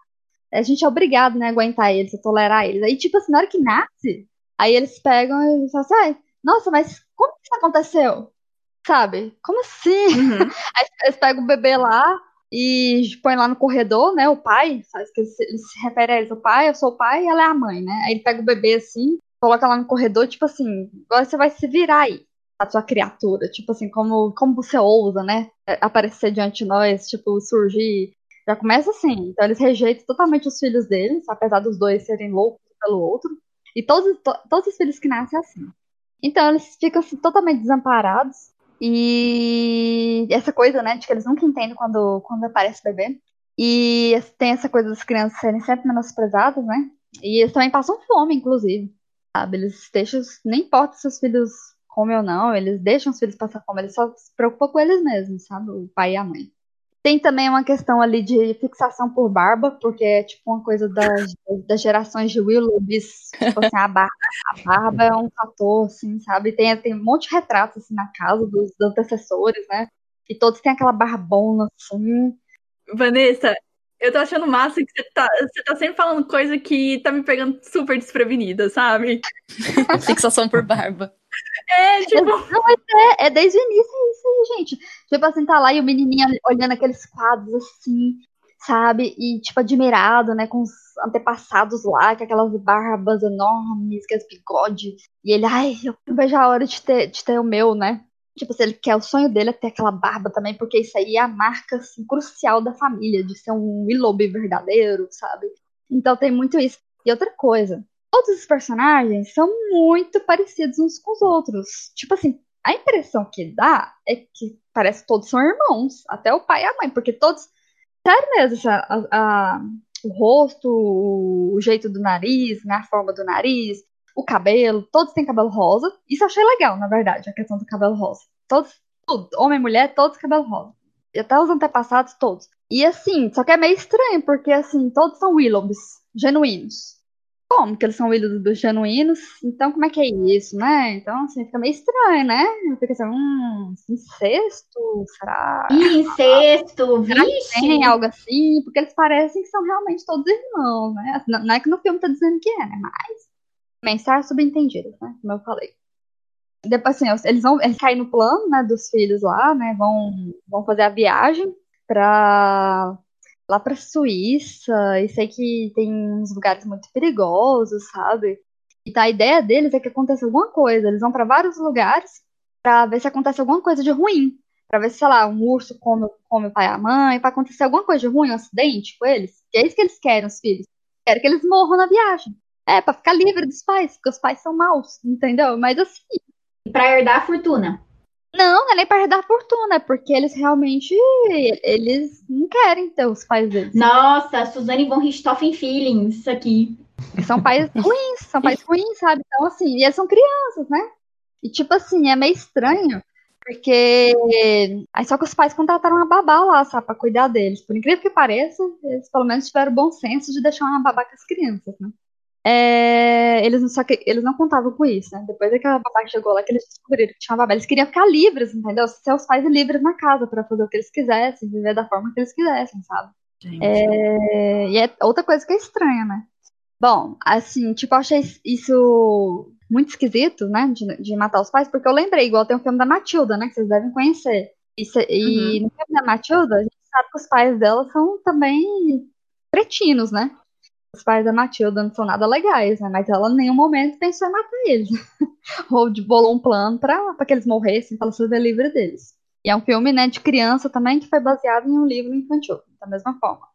a gente é obrigado, né, a aguentar eles, a tolerar eles. Aí, tipo assim, na hora que nasce, aí eles pegam e falam assim, nossa, mas como que isso aconteceu? Sabe? Como assim? Uhum. *laughs* Aí eles pegam o bebê lá, e põe lá no corredor, né? O pai, sabe? Que eles, eles se referem a eles, o pai, eu sou o pai e ela é a mãe, né? Aí ele pega o bebê assim, coloca lá no corredor, tipo assim, agora você vai se virar aí, a sua criatura. Tipo assim, como, como você ousa, né? Aparecer diante de nós, tipo, surgir. Já começa assim. Então eles rejeitam totalmente os filhos deles, apesar dos dois serem loucos pelo outro. E todos, to, todos os filhos que nascem assim. Então eles ficam assim, totalmente desamparados. E essa coisa, né, de que eles nunca entendem quando, quando aparece bebê. E tem essa coisa das crianças serem sempre menosprezadas, né? E eles também passam fome, inclusive sabe? Eles deixam, nem importa se os filhos comem ou não, eles deixam os filhos passar fome, eles só se preocupam com eles mesmos, sabe? O pai e a mãe. Tem também uma questão ali de fixação por barba, porque é tipo uma coisa das, das gerações de Willoughbys, tipo assim, a barba, a barba é um fator, assim, sabe? Tem, tem um monte de retratos assim na casa dos, dos antecessores, né? E todos têm aquela barbona assim. Vanessa, eu tô achando massa que você tá, você tá sempre falando coisa que tá me pegando super desprevenida, sabe? *laughs* Fixação por barba. É, tipo. Não, mas é, é desde o início isso aí, gente. Tipo assim, tá lá e o menininho olhando aqueles quadros assim, sabe? E, tipo, admirado, né? Com os antepassados lá, com aquelas barbas enormes, aqueles bigodes. E ele, ai, eu vejo a hora de ter, de ter o meu, né? Tipo, se ele quer, o sonho dele é ter aquela barba também, porque isso aí é a marca assim, crucial da família, de ser um Willoughby verdadeiro, sabe? Então tem muito isso. E outra coisa, todos os personagens são muito parecidos uns com os outros. Tipo assim, a impressão que dá é que parece que todos são irmãos, até o pai e a mãe, porque todos. Sério mesmo, a, a, o rosto, o jeito do nariz, né, a forma do nariz, o cabelo, todos têm cabelo rosa. Isso eu achei legal, na verdade, a questão do cabelo rosa. Todos, tudo, homem e mulher, todos cabelo rosa. E até os antepassados, todos. E assim, só que é meio estranho, porque assim, todos são Willoughbys, genuínos. Como que eles são Willoughbys genuínos? Então, como é que é isso, né? Então, assim, fica meio estranho, né? Fica assim, hum, incesto, será? Incesto, vixe! Tem algo assim, porque eles parecem que são realmente todos irmãos, né? Não é que no filme tá dizendo que é, né? Mas mensagem subentendida, né? Como eu falei. Depois, assim, eles vão eles caem no plano, né, dos filhos lá, né? Vão, vão fazer a viagem para lá para Suíça. E sei que tem uns lugares muito perigosos, sabe? E tá, a ideia deles é que aconteça alguma coisa. Eles vão para vários lugares para ver se acontece alguma coisa de ruim. Pra ver se, sei lá, um urso come, come o pai e a mãe, pra acontecer alguma coisa de ruim, um acidente com eles. E é isso que eles querem, os filhos. Querem que eles morram na viagem. É, pra ficar livre dos pais, porque os pais são maus, entendeu? Mas assim. Pra herdar a fortuna. Não, não é nem pra herdar a fortuna, é porque eles realmente. Eles não querem ter os pais deles. Nossa, Suzane von Richthofen Feelings, isso aqui. São pais ruins, são pais ruins, sabe? Então, assim, e eles são crianças, né? E tipo assim, é meio estranho. Porque. Aí só que os pais contrataram uma babá lá, sabe, pra cuidar deles. Por incrível que pareça, eles pelo menos tiveram bom senso de deixar uma babá com as crianças, né? É, eles, não- só que eles não contavam com isso, né? Depois que a babá chegou lá, que eles descobriram que tinha uma babá, eles queriam ficar livres, entendeu? Ser os pais livres na casa pra fazer o que eles quisessem, viver da forma que eles quisessem, sabe? É, e é outra coisa que é estranha, né? Bom, assim, tipo, eu achei isso muito esquisito, né? De, de matar os pais, porque eu lembrei, igual tem um filme da Matilda, né? Que vocês devem conhecer. E, se- e no filme da Matilda, a gente sabe que os pais dela são também cretinos, né? Os pais da Matilda não são nada legais, né? Mas ela em nenhum momento pensou em matar eles. *laughs* Ou de bolou um plano pra que eles morressem, pra ela se ver livre deles. E é um filme, né, de criança também, que foi baseado em um livro infantil, da mesma forma.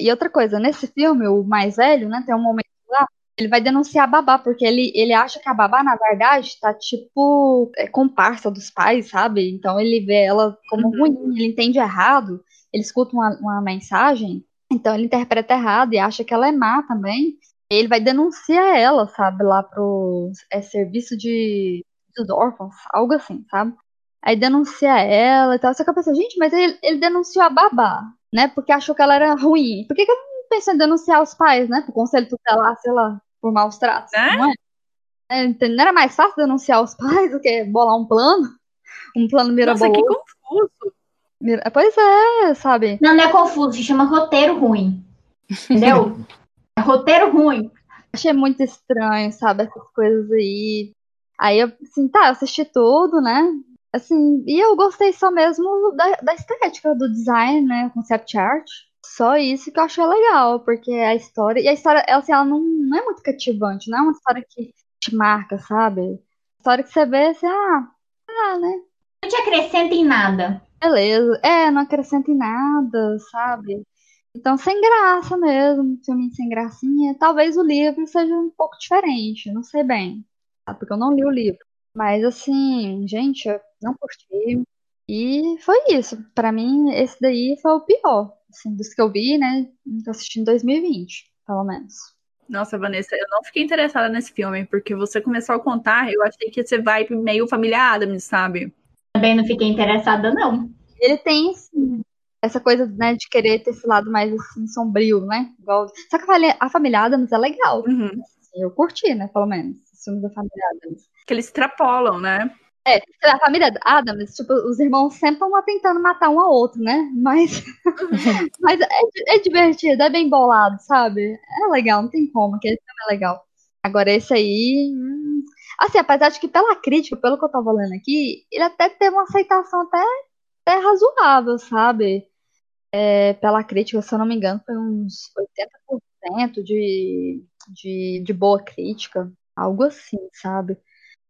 E outra coisa, nesse filme, o mais velho, né, tem um momento lá, ele vai denunciar a babá, porque ele, ele acha que a babá, na verdade, tá tipo é, comparsa dos pais, sabe? Então ele vê ela como Uhum. ruim, ele entende errado, ele escuta uma, uma mensagem, então ele interpreta errado e acha que ela é má também. Ele vai denunciar ela, sabe, lá pro é, serviço de dos órfãos, algo assim, sabe? Aí denuncia ela e tal. Só que eu pensei, gente, mas ele, ele denunciou a babá, né? Porque achou que ela era ruim. Por que, que ele não pensou em denunciar os pais, né? Pro conselho tutelar, sei lá, por maus tratos, É? não é? É, entende? Não era mais fácil denunciar os pais do que bolar um plano? Um plano Nossa, que mirabolante? confuso. Pois é, sabe? Não, não é confuso, se chama roteiro ruim. Entendeu? *laughs* É roteiro ruim. Achei muito estranho, sabe? Essas coisas aí. Aí eu, assim, tá, eu assisti tudo, né? Assim, e eu gostei só mesmo da, da estética, do design, né? Concept art. Só isso que eu achei legal, porque a história. E a história, ela, assim, ela não, não é muito cativante, não é uma história que te marca, sabe? História que você vê assim, ah, ah, né? Não te acrescenta em nada. Beleza. É, não acrescenta em nada, sabe? Então, sem graça mesmo, filme sem gracinha. Talvez o livro seja um pouco diferente, não sei bem, tá? Porque eu não li o livro. Mas, assim, gente, eu não curti. E foi isso. Pra mim, esse daí foi o pior, assim, dos que eu vi, né? Que eu assisti em 2020, pelo menos. Nossa, Vanessa, eu não fiquei interessada nesse filme, porque você começou a contar, eu achei que ia ser vibe meio família Adams, sabe? Também não fiquei interessada, não. Ele tem, assim, essa coisa, né, de querer ter esse lado mais, assim, sombrio, né? Igual... Só que a família, Adams é legal. Uhum. assim, eu curti, né, pelo menos, os filmes da família Adams. Que eles extrapolam, né? É, a família Adams, tipo, os irmãos sempre estão lá tentando matar um ao outro, né? Mas, *laughs* mas é, é divertido, é bem bolado, sabe? É legal, não tem como, aquele filme é legal. Agora, esse aí. Assim, apesar de que pela crítica, pelo que eu tava lendo aqui, ele até teve uma aceitação até, até razoável, sabe? É, pela crítica, se eu não me engano, foi uns 80% de, de, de boa crítica. Algo assim, sabe?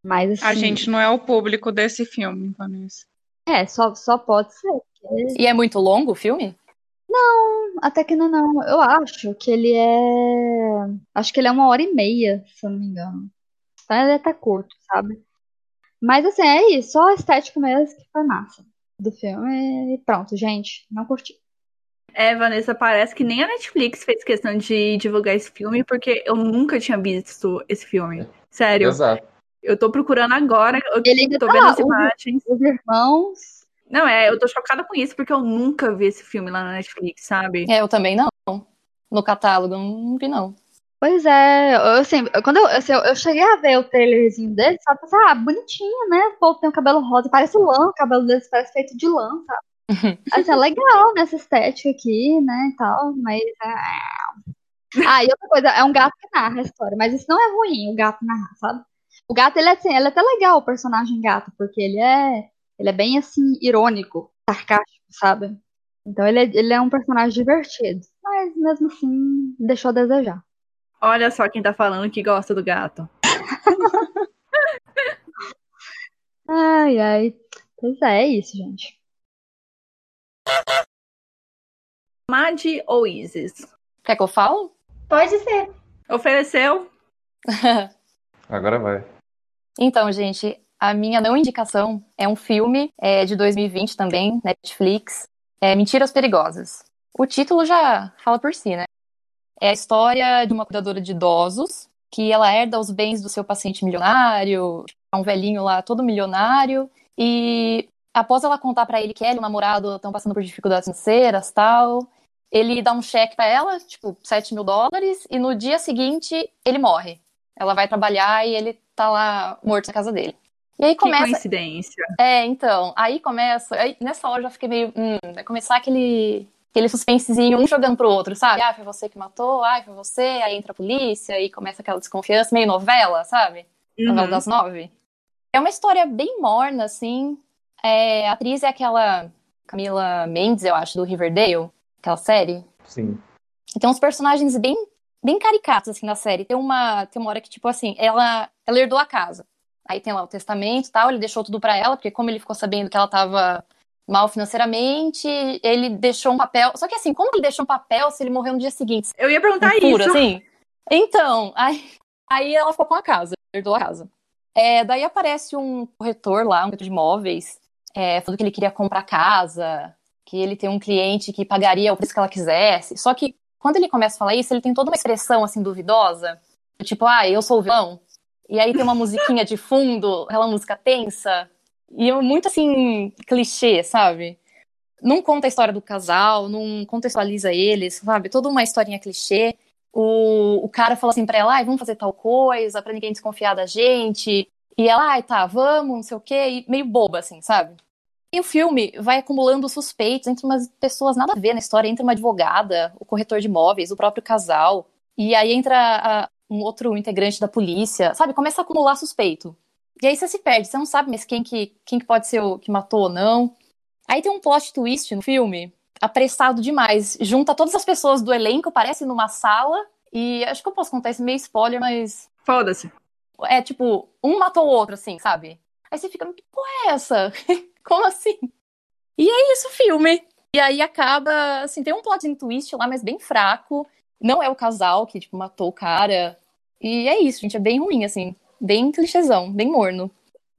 Mas assim. A gente não é o público desse filme, Vanessa. É, só, só pode ser. porque- E é muito longo o filme? Até que não, não. Eu acho que ele é. Acho que ele é uma hora e meia, se eu não me engano. Então ele é até curto, sabe? Mas assim, é isso. Só a estética mesmo que foi massa do filme. E pronto, gente. Não curti. É, Vanessa, parece que nem a Netflix fez questão de divulgar esse filme, porque eu nunca tinha visto esse filme. Sério, Exato. eu tô procurando agora, eu Ele tô tá vendo lá, as imagens. Os irmãos. Não, é, eu tô chocada com isso, porque eu nunca vi esse filme lá na Netflix, sabe? É, eu também não. No catálogo, não vi, não. Pois é, eu, assim, quando eu, assim, eu, eu cheguei a ver o trailerzinho dele, só pensei, ah, bonitinho, né? O povo tem um cabelo rosa, parece lã, o cabelo deles parece feito de lã, *laughs* sabe? Assim, é legal nessa estética aqui, né, e tal, mas... Ah, Ah, e outra coisa, é um gato que narra a história, mas isso não é ruim, o gato narrar, sabe? O gato, ele é assim, ele é até legal, o personagem gato, porque ele é, ele é bem, assim, irônico, sarcástico, sabe? Então ele é, ele é um personagem divertido, mas mesmo assim, deixou a desejar. Olha só quem tá falando que gosta do gato. *laughs* Ai, ai. Pois é, é isso, gente. Mad ou Isis? Quer que eu falo? Pode ser. Ofereceu? *laughs* Agora vai. Então, gente, a minha não indicação é um filme é, de 2020 também, Netflix, é Mentiras Perigosas. O título já fala por si, né? É a história de uma cuidadora de idosos que ela herda os bens do seu paciente milionário, é um velhinho lá todo milionário, e após ela contar para ele que ela e o namorado estão passando por dificuldades financeiras tal, ele dá um cheque para ela, tipo, 7 mil dólares, e no dia seguinte ele morre. Ela vai trabalhar e ele tá lá morto na casa dele. E aí começa. Que coincidência. É, então. Aí começa. Aí, nessa hora eu já fiquei meio. Hum, vai começar aquele. Aquele suspensezinho, um jogando pro outro, sabe? Ah, foi você que matou, ah, foi você, aí entra a polícia, aí começa aquela desconfiança, meio novela, sabe? Uhum. Novela das nove. É uma história bem morna, assim. É, a atriz é aquela Camila Mendes, eu acho, do Riverdale, aquela série. Sim. E tem uns personagens bem, bem caricatos, assim, na série. Tem uma, tem uma hora que, tipo assim, ela, ela herdou a casa. Aí tem lá o testamento e tal, ele deixou tudo pra ela, porque como ele ficou sabendo que ela tava mal financeiramente, ele deixou um papel. Só que assim, como ele deixou um papel se ele morreu no dia seguinte? Eu ia perguntar Pura, isso. assim. Então, aí, aí ela ficou com a casa, herdou a casa. É, daí aparece um corretor lá, um corretor de imóveis, é, falando que ele queria comprar casa, que ele tem um cliente que pagaria o preço que ela quisesse. Só que quando ele começa a falar isso, ele tem toda uma expressão assim duvidosa, tipo, ah, eu sou o vilão. E aí tem uma musiquinha de fundo, aquela música tensa, e é muito assim, clichê, sabe? Não conta a história do casal, não contextualiza eles, sabe? Toda uma historinha clichê. O, o cara fala assim pra ela, ai, vamos fazer tal coisa, pra ninguém desconfiar da gente. E ela, ai, tá, vamos, não sei o quê, e meio boba, assim, sabe? E o filme vai acumulando suspeitos entre umas pessoas nada a ver na história, entre uma advogada, o corretor de imóveis, o próprio casal. E aí entra a, um outro integrante da polícia, sabe? Começa a acumular suspeito. E aí você se perde, você não sabe mais quem que, quem que pode ser o que matou ou não. Aí tem um plot twist no filme, apressado demais. Junta todas as pessoas do elenco, parece numa sala, e acho que eu posso contar esse meio spoiler, mas. Foda-se. É tipo, um matou o outro, assim, sabe? Aí você fica, que porra é essa? *laughs* Como assim? E é isso o filme. E aí acaba, assim, tem um plot twist lá, mas bem fraco. Não é o casal que, tipo, matou o cara. E é isso, gente. É bem ruim, assim. Bem clichêzão, bem morno.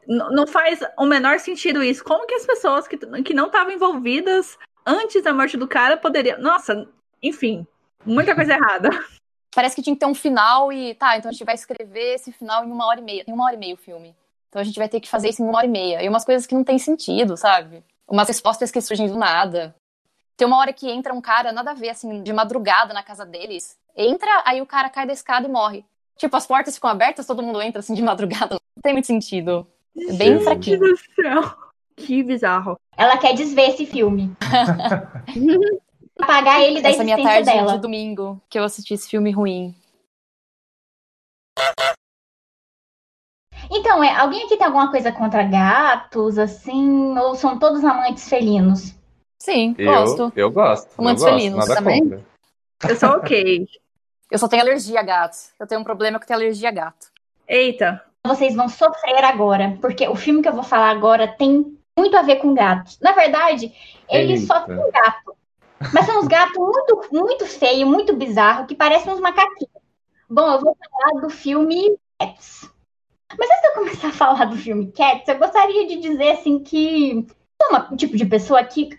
N- não faz o menor sentido isso. Como que as pessoas que, que não estavam envolvidas antes da morte do cara poderiam. Nossa, enfim, muita coisa errada. *laughs* Parece que tinha que ter um final e tá, então a gente vai escrever esse final em uma hora e meia. Tem uma hora e meia o filme. Então a gente vai ter que fazer isso em uma hora e meia. E umas coisas que não tem sentido, sabe? Umas respostas que surgem do nada. Tem uma hora que entra um cara, nada a ver, assim, de madrugada na casa deles. Entra, aí o cara cai da escada e morre. Tipo, as portas ficam abertas, todo mundo entra assim de *laughs* madrugada. Não tem muito sentido. É bem Gente fraquinho. do céu. Que bizarro. Ela quer desver esse filme. *laughs* Apagar ele da Essa minha existência tarde dela. de domingo que eu assisti esse filme ruim. Então, é, alguém aqui tem alguma coisa contra gatos, assim? Ou são todos amantes felinos? Sim, Eu, gosto. eu gosto. eu Amantes gosto, felinos também? contra. Eu sou ok. Eu só tenho alergia a gatos. Eu tenho um problema que eu tenho alergia a gato. Eita. Vocês vão sofrer agora, porque o filme que eu vou falar agora tem muito a ver com gatos. Na verdade, ele Eita. só tem gato. Mas são uns gatos muito, muito feios, muito bizarros, que parecem uns macaquinhos. Bom, eu vou falar do filme Cats. Mas antes de eu começar a falar do filme Cats, eu gostaria de dizer assim que sou uma- um tipo de pessoa que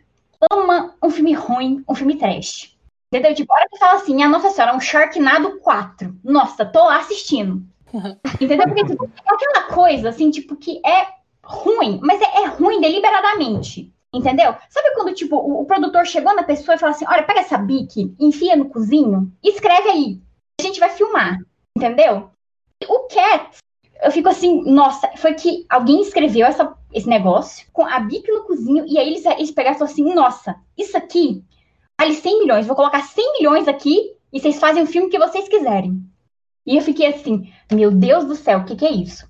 ama um filme ruim, um filme trash. Entendeu? Tipo, a hora que fala assim, ah, nossa senhora, um Sharknado 4. Nossa, tô lá assistindo. *laughs* Entendeu? Porque tipo, é aquela coisa, assim, tipo, que é ruim, mas é, é ruim deliberadamente. Entendeu? Sabe quando, tipo, o, o produtor chegou na pessoa e falou assim: olha, pega essa bique, enfia no cozinho e escreve aí. A gente vai filmar. Entendeu? O Cat, eu fico assim, nossa, foi que alguém escreveu essa, esse negócio com a bique no cozinho e aí eles, eles pegaram e falaram assim: nossa, isso aqui vale 100 milhões, vou colocar 100 milhões aqui e vocês fazem o filme que vocês quiserem. E eu fiquei assim, meu Deus do céu, o que, que é isso?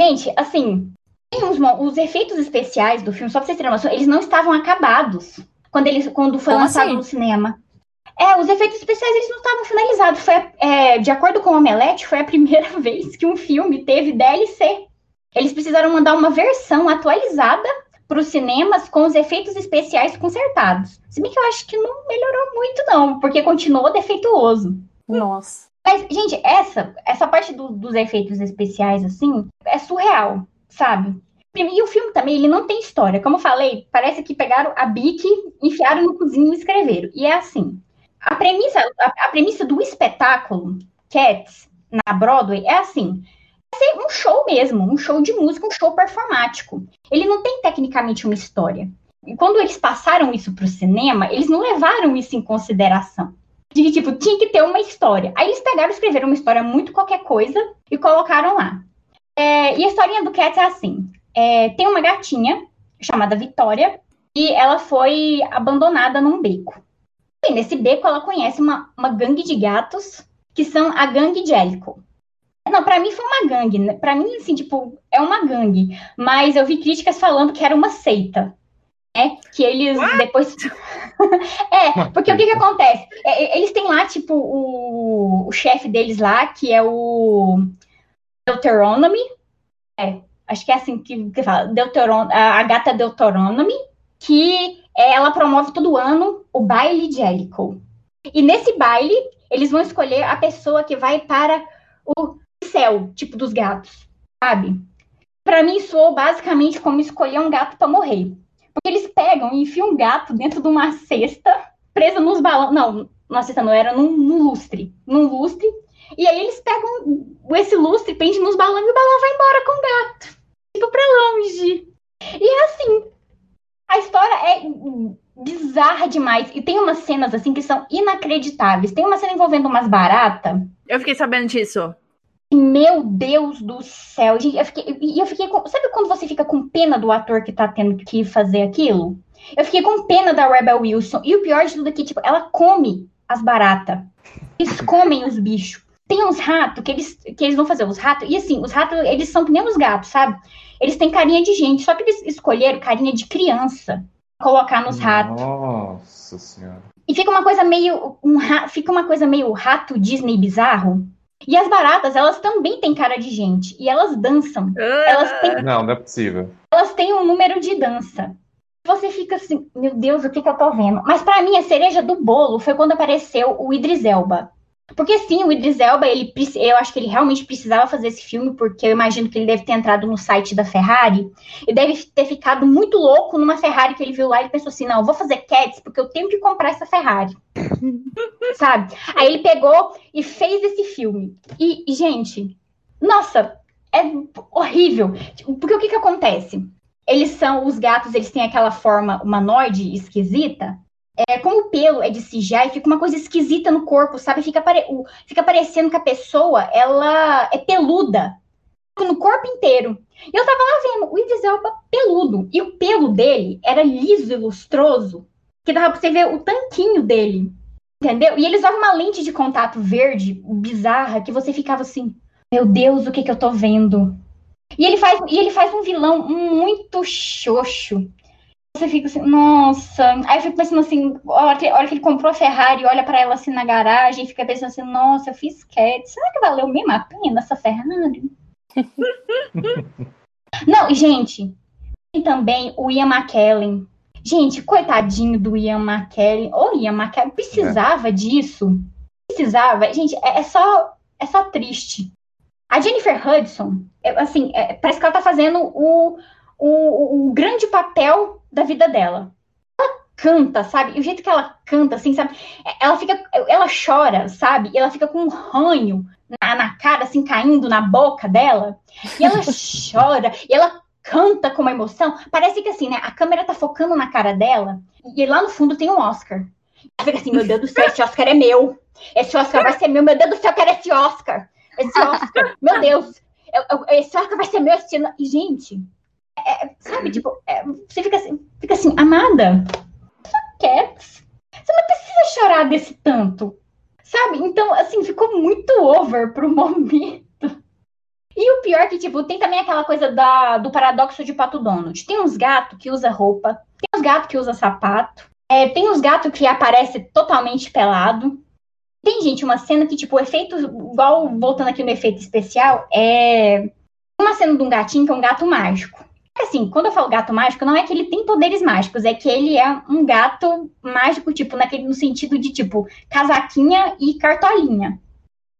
Gente, assim, uns os efeitos especiais do filme, só pra vocês terem noção, eles não estavam acabados quando, eles, quando foi Como lançado assim? no cinema. É, os efeitos especiais eles não estavam finalizados. Foi, é, de acordo com o Omelete, foi a *laughs* primeira vez que um filme teve DLC. Eles precisaram mandar uma versão atualizada para os cinemas com os efeitos especiais consertados. Se bem que eu acho que não melhorou muito, não, porque continuou defeituoso. Nossa. Mas, gente, essa, essa parte do- dos efeitos especiais, assim, é surreal, sabe? E o filme também, ele não tem história. Como eu falei, parece que pegaram a Bic, enfiaram no cozinho e escreveram. E é assim. A premissa, a, a premissa do espetáculo, Cats, na Broadway, é assim. Ser um show mesmo, um show de música, um show performático. Ele não tem tecnicamente uma história. E quando eles passaram isso para o cinema, eles não levaram isso em consideração. De que, tipo, tinha que ter uma história. Aí eles pegaram e escreveram uma história muito qualquer coisa e colocaram lá. É, e a historinha do Cats é assim: é, tem uma gatinha chamada Vitória e ela foi abandonada num beco. E nesse beco ela conhece uma, uma gangue de gatos que são a gangue Jellicle. Não, para mim foi uma gangue. Né? Para mim, assim, tipo, é uma gangue. Mas eu vi críticas falando que era uma seita. É, que eles What? depois. *laughs* é, porque o que que acontece? É, é, eles têm lá, tipo, o, o chefe deles lá, que é o Deuteronomy. É, acho que é assim que, que fala. Deuteron, a, gata Deuteronomy, que é, ela promove todo ano o baile de Jellicle. E nesse baile, eles vão escolher a pessoa que vai para o céu, tipo dos gatos, sabe? Para mim, soou basicamente como escolher um gato para morrer. Porque eles pegam e enfiam um gato dentro de uma cesta, presa nos balões. Não, na cesta não, era num, num, lustre. Num lustre. E aí eles pegam esse lustre, prende nos balões e o balão vai embora com o gato. Tipo, pra longe. E é assim. A história é bizarra demais. E tem umas cenas assim que são inacreditáveis. Tem uma cena envolvendo umas baratas. Eu fiquei sabendo disso. Meu Deus do céu. Gente, eu fiquei, eu fiquei com, Sabe quando você fica com pena do ator que tá tendo que fazer aquilo? Eu fiquei com pena da Rebel Wilson. E o pior de tudo é que, tipo, ela come as baratas. Eles comem os bichos. Tem uns ratos que eles, que eles vão fazer, os ratos. E assim, os ratos, eles são que nem os gatos, sabe? Eles têm carinha de gente, só que eles escolheram carinha de criança. Colocar nos ratos. Nossa senhora. E fica uma coisa meio. Um, fica uma coisa meio rato Disney bizarro. E as baratas, elas também têm cara de gente. E elas dançam. Elas têm, Não, não é possível. elas têm um número de dança. Você fica assim, meu Deus, o que, que eu tô vendo? Mas para mim, a cereja do bolo foi quando apareceu o Idris Elba. Porque sim, o Idris Elba, ele, eu acho que ele realmente precisava fazer esse filme, porque eu imagino que ele deve ter entrado no site da Ferrari e deve ter ficado muito louco numa Ferrari que ele viu lá e pensou assim: não, eu vou fazer Cats porque eu tenho que comprar essa Ferrari. *laughs* Sabe? Aí ele pegou e fez esse filme. E, gente, nossa, é horrível. Porque o que que acontece? Eles são, os gatos, eles têm aquela forma humanoide esquisita, é, como o pelo é de e fica uma coisa esquisita no corpo, sabe? Fica, pare... fica parecendo que a pessoa, ela é peluda no corpo inteiro. E eu tava lá vendo o Idris Elba peludo. E o pelo dele era liso e lustroso, que dava pra você ver o tanquinho dele. Entendeu? E eles usavam uma lente de contato verde bizarra que você ficava assim: Meu Deus, o que que eu tô vendo? E ele faz, e ele faz um vilão muito xoxo você fica assim, nossa. Aí eu fico pensando assim, a hora que, que ele comprou a Ferrari, olha para ela assim na garagem, fica pensando assim, nossa, eu fiz cat. Será que valeu mesmo a pena essa Ferrari? *laughs* Não, gente, tem também o Ian McKellen. Gente, coitadinho do Ian McKellen. Ô, Ian McKellen, precisava é. disso. Precisava. Gente, é, é, só, é só triste. A Jennifer Hudson, é, assim, é, parece que ela tá fazendo o, o, o grande papel da vida dela. Ela canta, sabe? E o jeito que ela canta, assim, sabe? Ela fica, ela chora, sabe? E ela fica com um ranho na, na cara, assim, caindo na boca dela. E ela *laughs* chora, e ela canta com uma emoção. Parece que assim, né? A câmera tá focando na cara dela, e lá no fundo tem um Oscar. Ela fica assim, meu Deus do céu, esse Oscar é meu. Esse Oscar vai ser meu, meu Deus do céu, eu quero esse Oscar. Esse Oscar, meu Deus. Eu, eu, esse Oscar vai ser meu. E, gente, é, sabe, tipo, é, você fica assim, fica assim, amada, só cats. Você não precisa chorar desse tanto, sabe? Então, assim, ficou muito over pro *laughs* momento. E o pior é que, tipo, tem também aquela coisa da, do paradoxo de Pato Donald. Tem uns gatos que usa roupa, tem uns gatos que usa sapato, é, tem uns gatos que aparece totalmente pelado. Tem, gente, uma cena que, tipo, o efeito, igual voltando aqui no efeito especial, é uma cena de um gatinho que é um gato mágico. Assim, quando eu falo gato mágico, não é que ele tem poderes mágicos, é que ele é um gato mágico, tipo, naquele, no sentido de, tipo, casaquinha e cartolinha.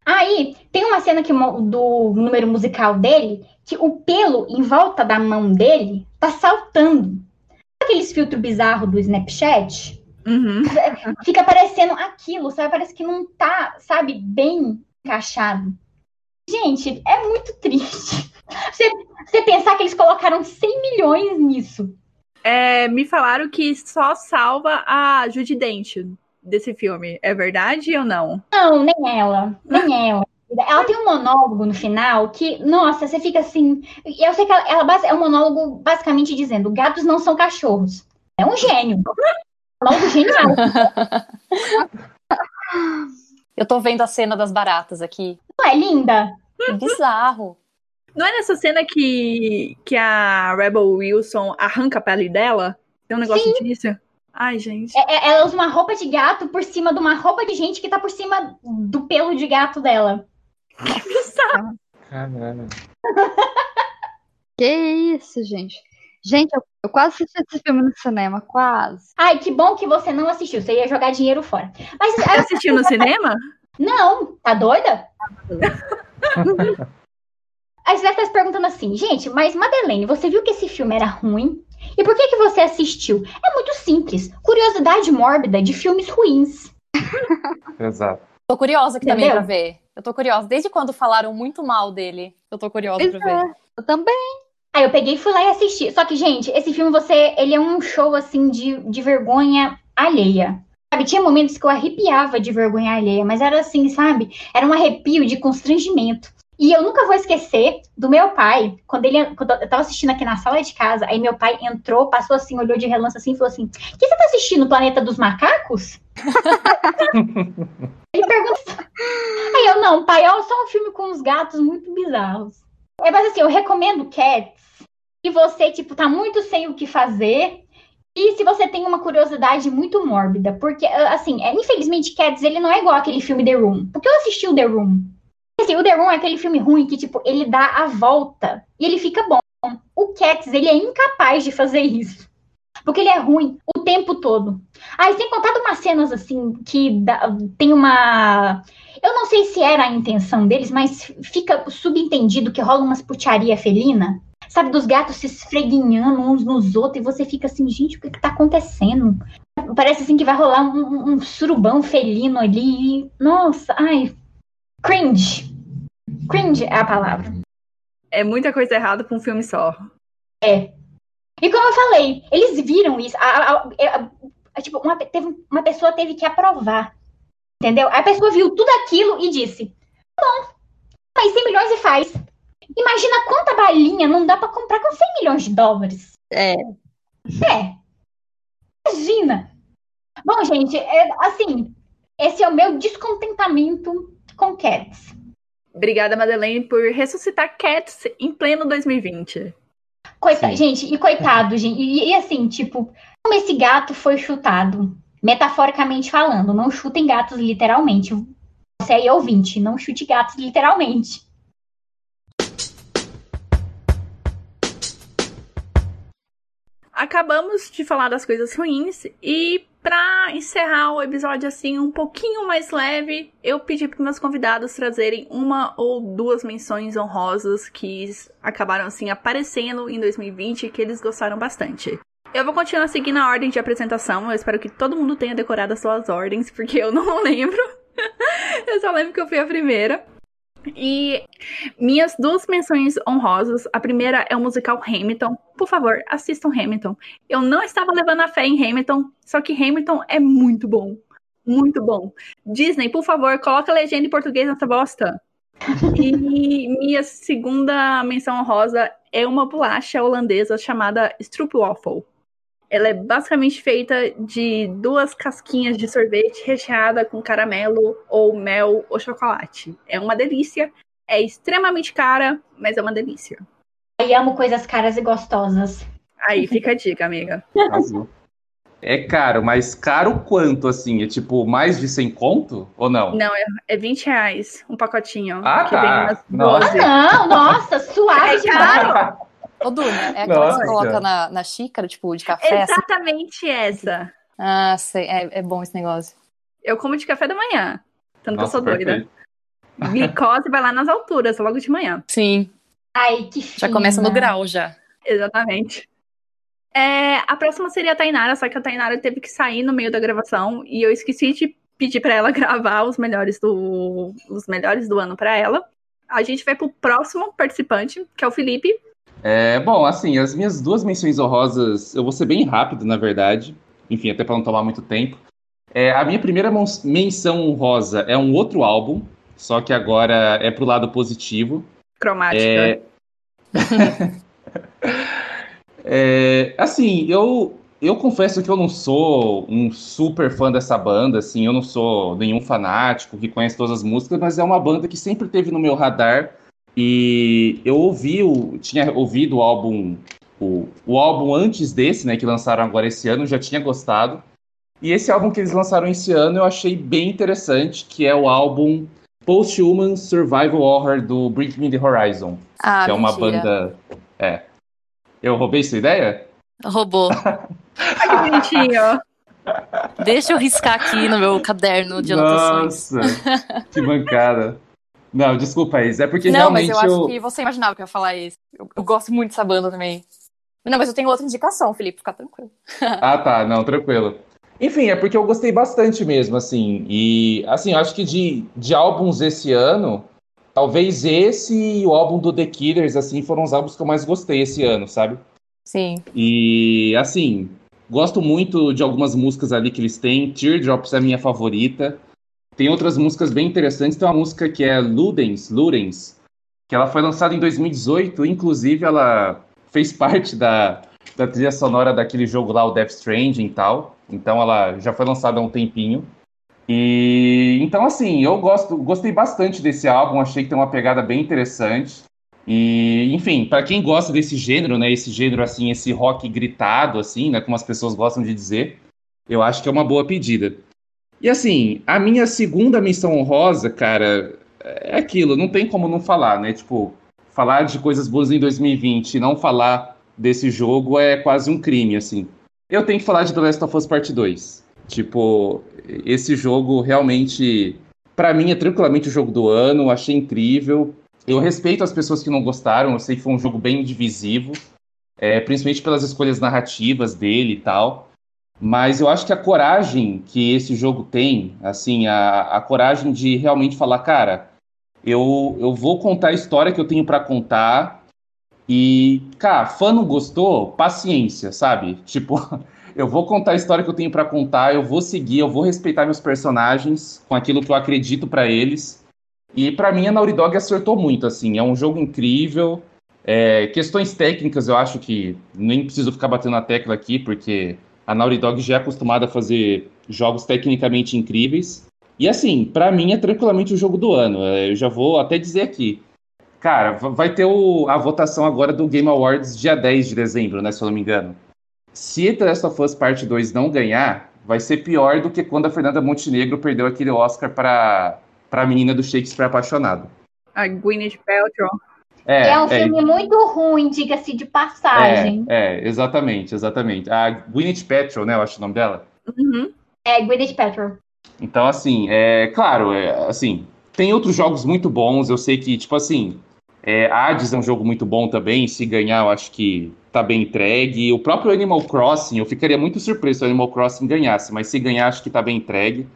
Aí, tem uma cena que, do número musical dele, que o pelo em volta da mão dele tá saltando. Aqueles filtros bizarros do Snapchat? Uhum. *laughs* Fica parecendo aquilo, sabe? Parece que não tá, sabe, bem encaixado. Gente, é muito triste. Você, você pensar que eles colocaram 100 milhões nisso. É, me falaram que só salva a Judy Dent desse filme. É verdade ou não? Não, nem ela. Nem *laughs* ela. Ela tem um monólogo no final que, nossa, você fica assim. Eu sei que ela, ela é um monólogo basicamente dizendo: gatos não são cachorros. É um gênio. Monólogo genial. *laughs* Eu tô vendo a cena das baratas aqui. Não é linda? Que bizarro. Não é nessa cena que, que a Rebel Wilson arranca a pele dela? Tem um negócio Sim. disso? Ai, gente. É- é- ela usa uma roupa de gato por cima de uma roupa de gente que tá por cima do pelo de gato dela. Caramba. *laughs* Que isso, gente. Gente, eu, eu quase assisti esse filme no cinema, quase. Ai, que bom que você não assistiu. Você ia jogar dinheiro fora. Mas Você assistiu no *laughs* cinema? não, tá doida? *laughs* Aí você deve estar se perguntando assim, gente, mas Madeleine, você viu que esse filme era ruim? E por que, que você assistiu? É muito simples. Curiosidade mórbida de filmes ruins. *laughs* Exato. Tô curiosa aqui também pra ver. Eu tô curiosa. Desde quando falaram muito mal dele, eu tô curiosa Pois pra ver. eu também. Aí eu peguei e fui lá e assisti. Só que, gente, esse filme, você, ele é um show, assim, de, de vergonha alheia. Sabe, tinha momentos que eu arrepiava de vergonha alheia, mas era assim, sabe? Era um arrepio de constrangimento. E eu nunca vou esquecer do meu pai, quando ele quando eu tava assistindo aqui na sala de casa, aí meu pai entrou, passou assim, olhou de relance assim e falou assim: O que você tá assistindo? Planeta dos Macacos? *laughs* ele perguntou. Aí eu, não, pai, é só um filme com uns gatos muito bizarros. É, mas assim, eu recomendo Cats e você, tipo, tá muito sem o que fazer. E se você tem uma curiosidade muito mórbida, porque, assim, é, infelizmente, Cats, ele não é igual aquele filme The Room. Porque eu assisti o The Room. Assim, o The Room é aquele filme ruim que, tipo, ele dá a volta e ele fica bom. O Cats, ele é incapaz de fazer isso. Porque ele é ruim o tempo todo. Ah, e sem contar de umas cenas, assim, que dá- tem uma... Eu não sei se era a intenção deles, mas fica subentendido que rola umas putaria felina. Sabe, dos gatos se esfreguinhando uns nos outros, e você fica assim, gente, o que, que tá acontecendo? Parece assim que vai rolar um, um- surubão felino ali. Nossa, ai. Cringe. Cringe é a palavra. É muita coisa errada pra um filme só. E como eu falei, eles viram isso. A- a- a- a- tipo, uma, teve- uma pessoa teve que aprovar. Entendeu? A pessoa viu tudo aquilo e disse: "Tá bom, mas 100 milhões e faz. Imagina quanta balinha não dá pra comprar com 100 milhões de dólares. É. É. Imagina. Bom, gente, é, assim, esse é o meu descontentamento com Cats. Obrigada, Madeleine, por ressuscitar Cats em pleno 2020. Coita- Sim. gente, e coitado, *laughs* gente. E, e assim, tipo, como esse gato foi chutado? Metaforicamente falando, não chutem gatos literalmente. Você aí é ouvinte, não chute gatos literalmente. Acabamos de falar das coisas ruins e pra encerrar o episódio assim um pouquinho mais leve, eu pedi para meus convidados trazerem uma ou duas menções honrosas que acabaram assim aparecendo em 2020 e que eles gostaram bastante. Eu vou continuar seguindo a ordem de apresentação. Eu espero que todo mundo tenha decorado as suas ordens, porque eu não *laughs* lembro. *laughs* eu só lembro que eu fui a primeira. E minhas duas menções honrosas. A primeira é o musical Hamilton. Por favor, assistam Hamilton. Eu não estava levando a fé em Hamilton, só que Hamilton é muito bom. Muito bom. Disney, por favor, coloca a legenda em português nessa bosta. E minha segunda menção honrosa é uma bolacha holandesa chamada Stroopwafel. Ela é basicamente feita de duas casquinhas de sorvete recheada com caramelo ou mel ou chocolate. É uma delícia. É extremamente cara, mas é uma delícia. E amo coisas caras e gostosas. Aí fica a dica, amiga. É caro, mas caro quanto, assim? É tipo mais de 100 conto? Ou não? Não, é, é 20 reais um pacotinho. Ah, que tá. vem umas Nossa. 12. Não, nossa, suave É demais. Ô, Dunia, é aquela que Nossa. você coloca na, na xícara, tipo, de café? assim? Exatamente essa. Ah, sei. É, é bom esse negócio. Eu como de café da manhã. Tanto que eu Nossa, sou doida. perfeito. Glicose vai lá nas alturas, logo de manhã. Sim. Ai, que Já fina. começa no grau já. Exatamente. É, a próxima seria a Tainara, só que a Tainara teve que sair no meio da gravação e eu esqueci de pedir pra ela *laughs* gravar os melhores do, os melhores do ano pra ela. a gente vai pro próximo participante, que é o Felipe. É, bom, assim, as minhas duas menções honrosas, eu vou ser bem rápido, na verdade. Enfim, até para não tomar muito tempo. É, a minha primeira menção honrosa é um outro álbum, só que agora é pro lado positivo. Cromática. É... *laughs* é, assim, eu, eu confesso que eu não sou um super fã dessa banda, assim, eu não sou nenhum fanático que conhece todas as músicas, mas é uma banda que sempre teve no meu radar e eu ouvi, o, tinha ouvido o álbum, o, o álbum antes desse, né, que lançaram agora esse ano, já tinha gostado. E esse álbum que eles lançaram esse ano eu achei bem interessante, que é o álbum Post-Human Survival Horror do Bring Me the Horizon. Ah, que é uma mentira. banda. É. Eu roubei sua ideia? Roubou. *laughs* Ai, que bonitinho. Deixa eu riscar aqui no meu caderno de anotações. Nossa, que bancada. *laughs* Não, desculpa, Isa. É porque Não, mas realmente eu acho que você imaginava que eu ia falar isso. Eu, eu gosto muito dessa banda também. Não, mas eu tenho outra indicação, Felipe, fica tranquilo. *laughs* Ah, tá, não, tranquilo. Enfim, é porque eu gostei bastante mesmo, assim. E, assim, eu acho que de, de álbuns esse ano, talvez esse e o álbum do The Killers, assim, foram os álbuns que eu mais gostei esse ano, sabe? Sim. E, assim, gosto muito de algumas músicas ali que eles têm. Teardrops é a minha favorita. Tem outras músicas bem interessantes. Tem uma música que é Ludens, Ludens, que ela foi lançada em 2018. Inclusive, ela fez parte da, da trilha sonora daquele jogo lá, o Death Stranding e tal. Então, ela já foi lançada há um tempinho. E então, assim, eu gosto, gostei bastante desse álbum. Achei que tem uma pegada bem interessante. E, enfim, para quem gosta desse gênero, né, esse gênero assim, esse rock gritado assim, né, como as pessoas gostam de dizer, eu acho que é uma boa pedida. E assim, a minha segunda missão honrosa, cara, é aquilo, não tem como não falar, né? Tipo, falar de coisas boas em 2020 e não falar desse jogo é quase um crime, assim. Eu tenho que falar de The Last of Us Part 2. Tipo, esse jogo realmente, para mim, é tranquilamente o jogo do ano, achei incrível. Eu respeito as pessoas que não gostaram, eu sei que foi um jogo bem divisivo, é, principalmente pelas escolhas narrativas dele e tal. Mas eu acho que a coragem que esse jogo tem, assim, a, a coragem de realmente falar, cara, eu, eu vou contar a história que eu tenho para contar. E, cara, fã não gostou? Paciência, sabe? *laughs* Tipo, eu vou contar a história que eu tenho para contar, eu vou seguir, eu vou respeitar meus personagens com aquilo que eu acredito para eles. E para mim a Naughty Dog acertou muito, assim, é um jogo incrível. É, questões técnicas eu acho que nem preciso ficar batendo na tecla aqui, porque a Naughty Dog já é acostumada a fazer jogos tecnicamente incríveis. E assim, para mim é tranquilamente o jogo do ano. É, Eu já vou até dizer aqui. Cara, va- vai ter o- a votação agora do Game Awards dia 10 de dezembro, né, se eu não me engano. Se The Last of Us Part 2 não ganhar, vai ser pior do que quando a Fernanda Montenegro perdeu aquele Oscar para a menina do Shakespeare apaixonado. A Gwyneth Paltrow. É, É, um filme muito ruim, diga-se de passagem. é, é, exatamente, exatamente. A Gwyneth Paltrow, né, eu acho o nome dela. Uhum. É, Gwyneth Paltrow. Então, assim, é claro, é, assim, tem outros jogos muito bons. Eu sei que, tipo assim, é, Hades é um jogo muito bom também. Se ganhar, eu acho que tá bem entregue. O próprio Animal Crossing, eu ficaria muito surpreso se o Animal Crossing ganhasse, mas se ganhar, acho que tá bem entregue.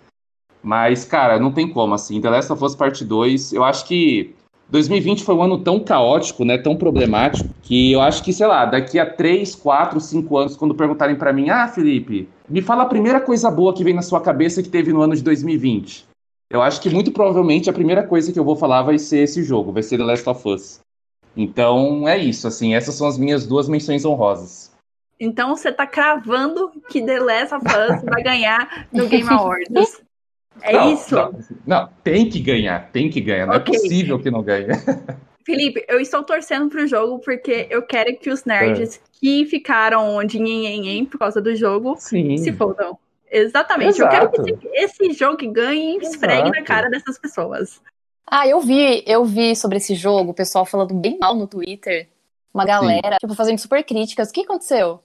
Mas, cara, não tem como, assim. The Last of Us Part 2, eu acho que 2020 foi um ano tão caótico, né, tão problemático, que eu acho que, sei lá, daqui a 3, 4, 5 anos, quando perguntarem pra mim, ah, Felipe, me fala a primeira coisa boa que vem na sua cabeça que teve no ano de 2020. Eu acho que muito provavelmente a primeira coisa que eu vou falar vai ser esse jogo, vai ser The Last of Us. Então é isso, assim, essas são as minhas duas menções honrosas. Então você tá cravando que The Last of Us vai ganhar no Game Awards. *laughs* É Não, isso. Não, não, tem que ganhar, tem que ganhar. Não Ok. é possível que não ganhe. *laughs* Felipe, eu estou torcendo pro jogo porque eu quero que os nerds que ficaram de nhenhenhen por causa do jogo Sim. se fodam. Exatamente. Eu quero que Exato. esse, jogo ganhe e esfregue na Exato. cara dessas pessoas. Ah, eu vi, eu vi sobre esse jogo, o pessoal falando bem mal no Twitter. Uma galera, tipo, fazendo super críticas. O que aconteceu?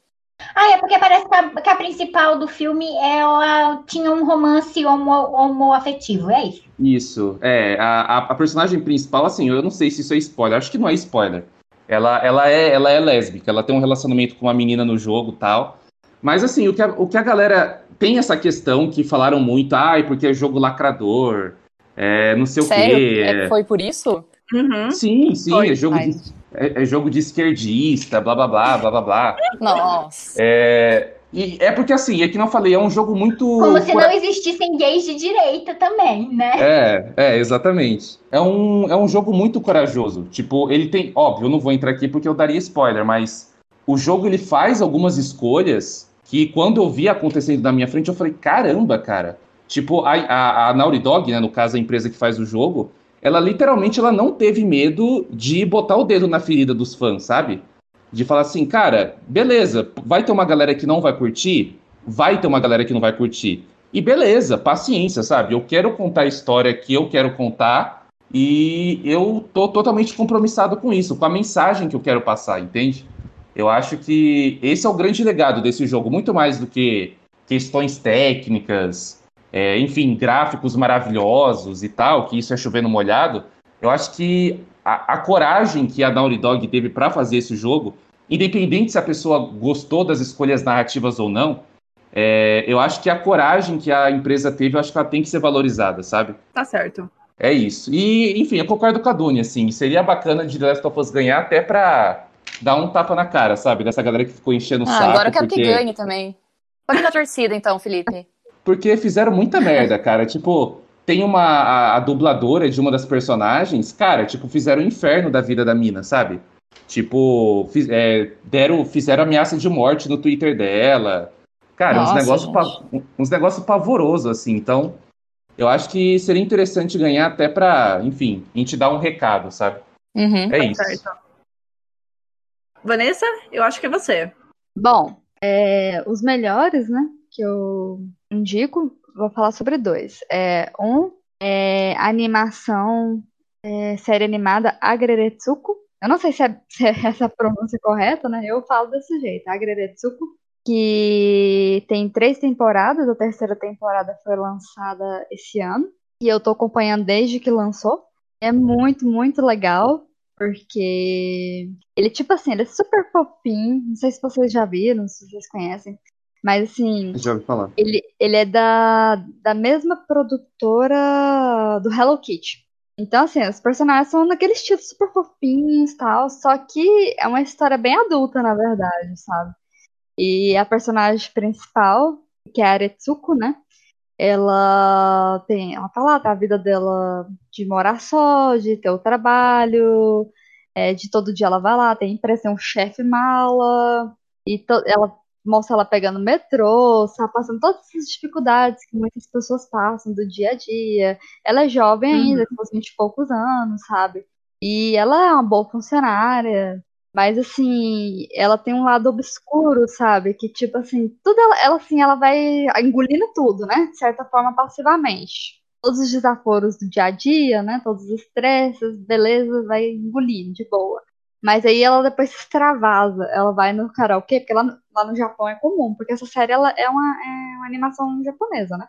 Ah, é porque parece que a, que a principal do filme ela tinha um romance homo, homoafetivo, é isso? Isso, é, a, a, a personagem principal, assim, eu não sei se isso é spoiler, acho que não é spoiler. Ela, ela, é, ela é lésbica, ela tem um relacionamento com uma menina no jogo e tal. Mas, assim, o que, a, o que a galera tem essa questão que falaram muito, ai, porque é jogo lacrador, é, não sei Sério? o quê. É, foi por isso? Uhum. Sim, sim, Foi, é jogo, de, é, é jogo de esquerdista, blá blá blá, blá blá blá. Nossa. É, e é porque assim, é que não falei, é um jogo muito. Como se não existissem gays de direita também, né? É, é, exatamente. É um, é um jogo muito corajoso. Tipo, ele tem. Óbvio, eu não vou entrar aqui porque eu daria spoiler, mas o jogo ele faz algumas escolhas que quando eu vi acontecendo na minha frente, eu falei, caramba, cara. Tipo, a, a, a Naughty Dog, né, no caso a empresa que faz o jogo, ela literalmente ela não teve medo de botar o dedo na ferida dos fãs, sabe? De falar assim, cara, beleza, vai ter uma galera que não vai curtir? Vai ter uma galera que não vai curtir. E beleza, paciência, sabe? Eu quero contar a história que eu quero contar e eu tô totalmente compromissado com isso, com a mensagem que eu quero passar, entende? Eu acho que esse é o grande legado desse jogo, muito mais do que questões técnicas, é, enfim, gráficos maravilhosos e tal, que isso é chovendo molhado. Eu acho que a, a coragem que a Naughty Dog teve para fazer esse jogo, independente se a pessoa gostou das escolhas narrativas ou não, é, eu acho que a coragem que a empresa teve, eu acho que ela tem que ser valorizada, sabe? Tá certo. É isso. E, enfim, eu concordo com a Duni, assim, seria bacana de The Last of Us ganhar até pra dar um tapa na cara, sabe? Dessa galera que ficou enchendo o Ah, saco. agora eu quero porque... que ganhe também. Pode dar torcida, então, Felipe. Porque fizeram muita merda, cara. Tipo, tem uma. A, a dubladora de uma das personagens, cara, tipo, fizeram o inferno da vida da mina, sabe? Tipo, fiz- é, deram, fizeram ameaça de morte no Twitter dela. Cara, uns Nossa, negócios gente. pa- uns negócios pavorosos, assim. Então, eu acho que seria interessante ganhar até pra, enfim, a gente dar um recado, sabe? Uhum. É isso. Certo. Vanessa, eu acho que é você. Bom, é, os melhores, né, que eu indico, vou falar sobre dois. É, um é a animação, é, série animada Agreretsuko. Eu não sei se é, *laughs* se é essa pronúncia correta, né? Eu falo desse jeito, Agreretsuko, que tem três temporadas, a terceira temporada foi lançada esse ano, e eu tô acompanhando desde que lançou. É muito, muito legal, porque ele, tipo assim, ele é super fofinho. Não sei se vocês já viram, se vocês conhecem. Mas, assim, Já ouvi falar. ele, ele é da, da mesma produtora do Hello Kitty. Então, assim, os personagens são daquele estilo super fofinhos e tal. Só que é uma história bem adulta, na verdade, sabe? E a personagem principal, que é a Aretsuko, né? Ela tem, ela tá lá, tá a vida dela de morar só, de ter o trabalho, é, de todo dia ela vai lá, tem empresa, tem um chefe mala, e ela mostra ela pegando metrô, sabe, passando todas essas dificuldades que muitas pessoas passam do dia a dia. Ela é jovem ainda, tem uns 20 e poucos anos, sabe? E ela é uma boa funcionária, mas assim, ela tem um lado obscuro, sabe? Que tipo assim, tudo ela, ela assim, ela vai engolindo tudo, né? De certa forma, passivamente. Todos os desaforos do dia a dia, né? Todos os estresses, beleza, vai engolindo de boa. Mas aí ela depois se extravasa, ela vai no karaokê, porque lá, no- lá no Japão é comum, porque essa série ela é uma, é uma animação japonesa, né?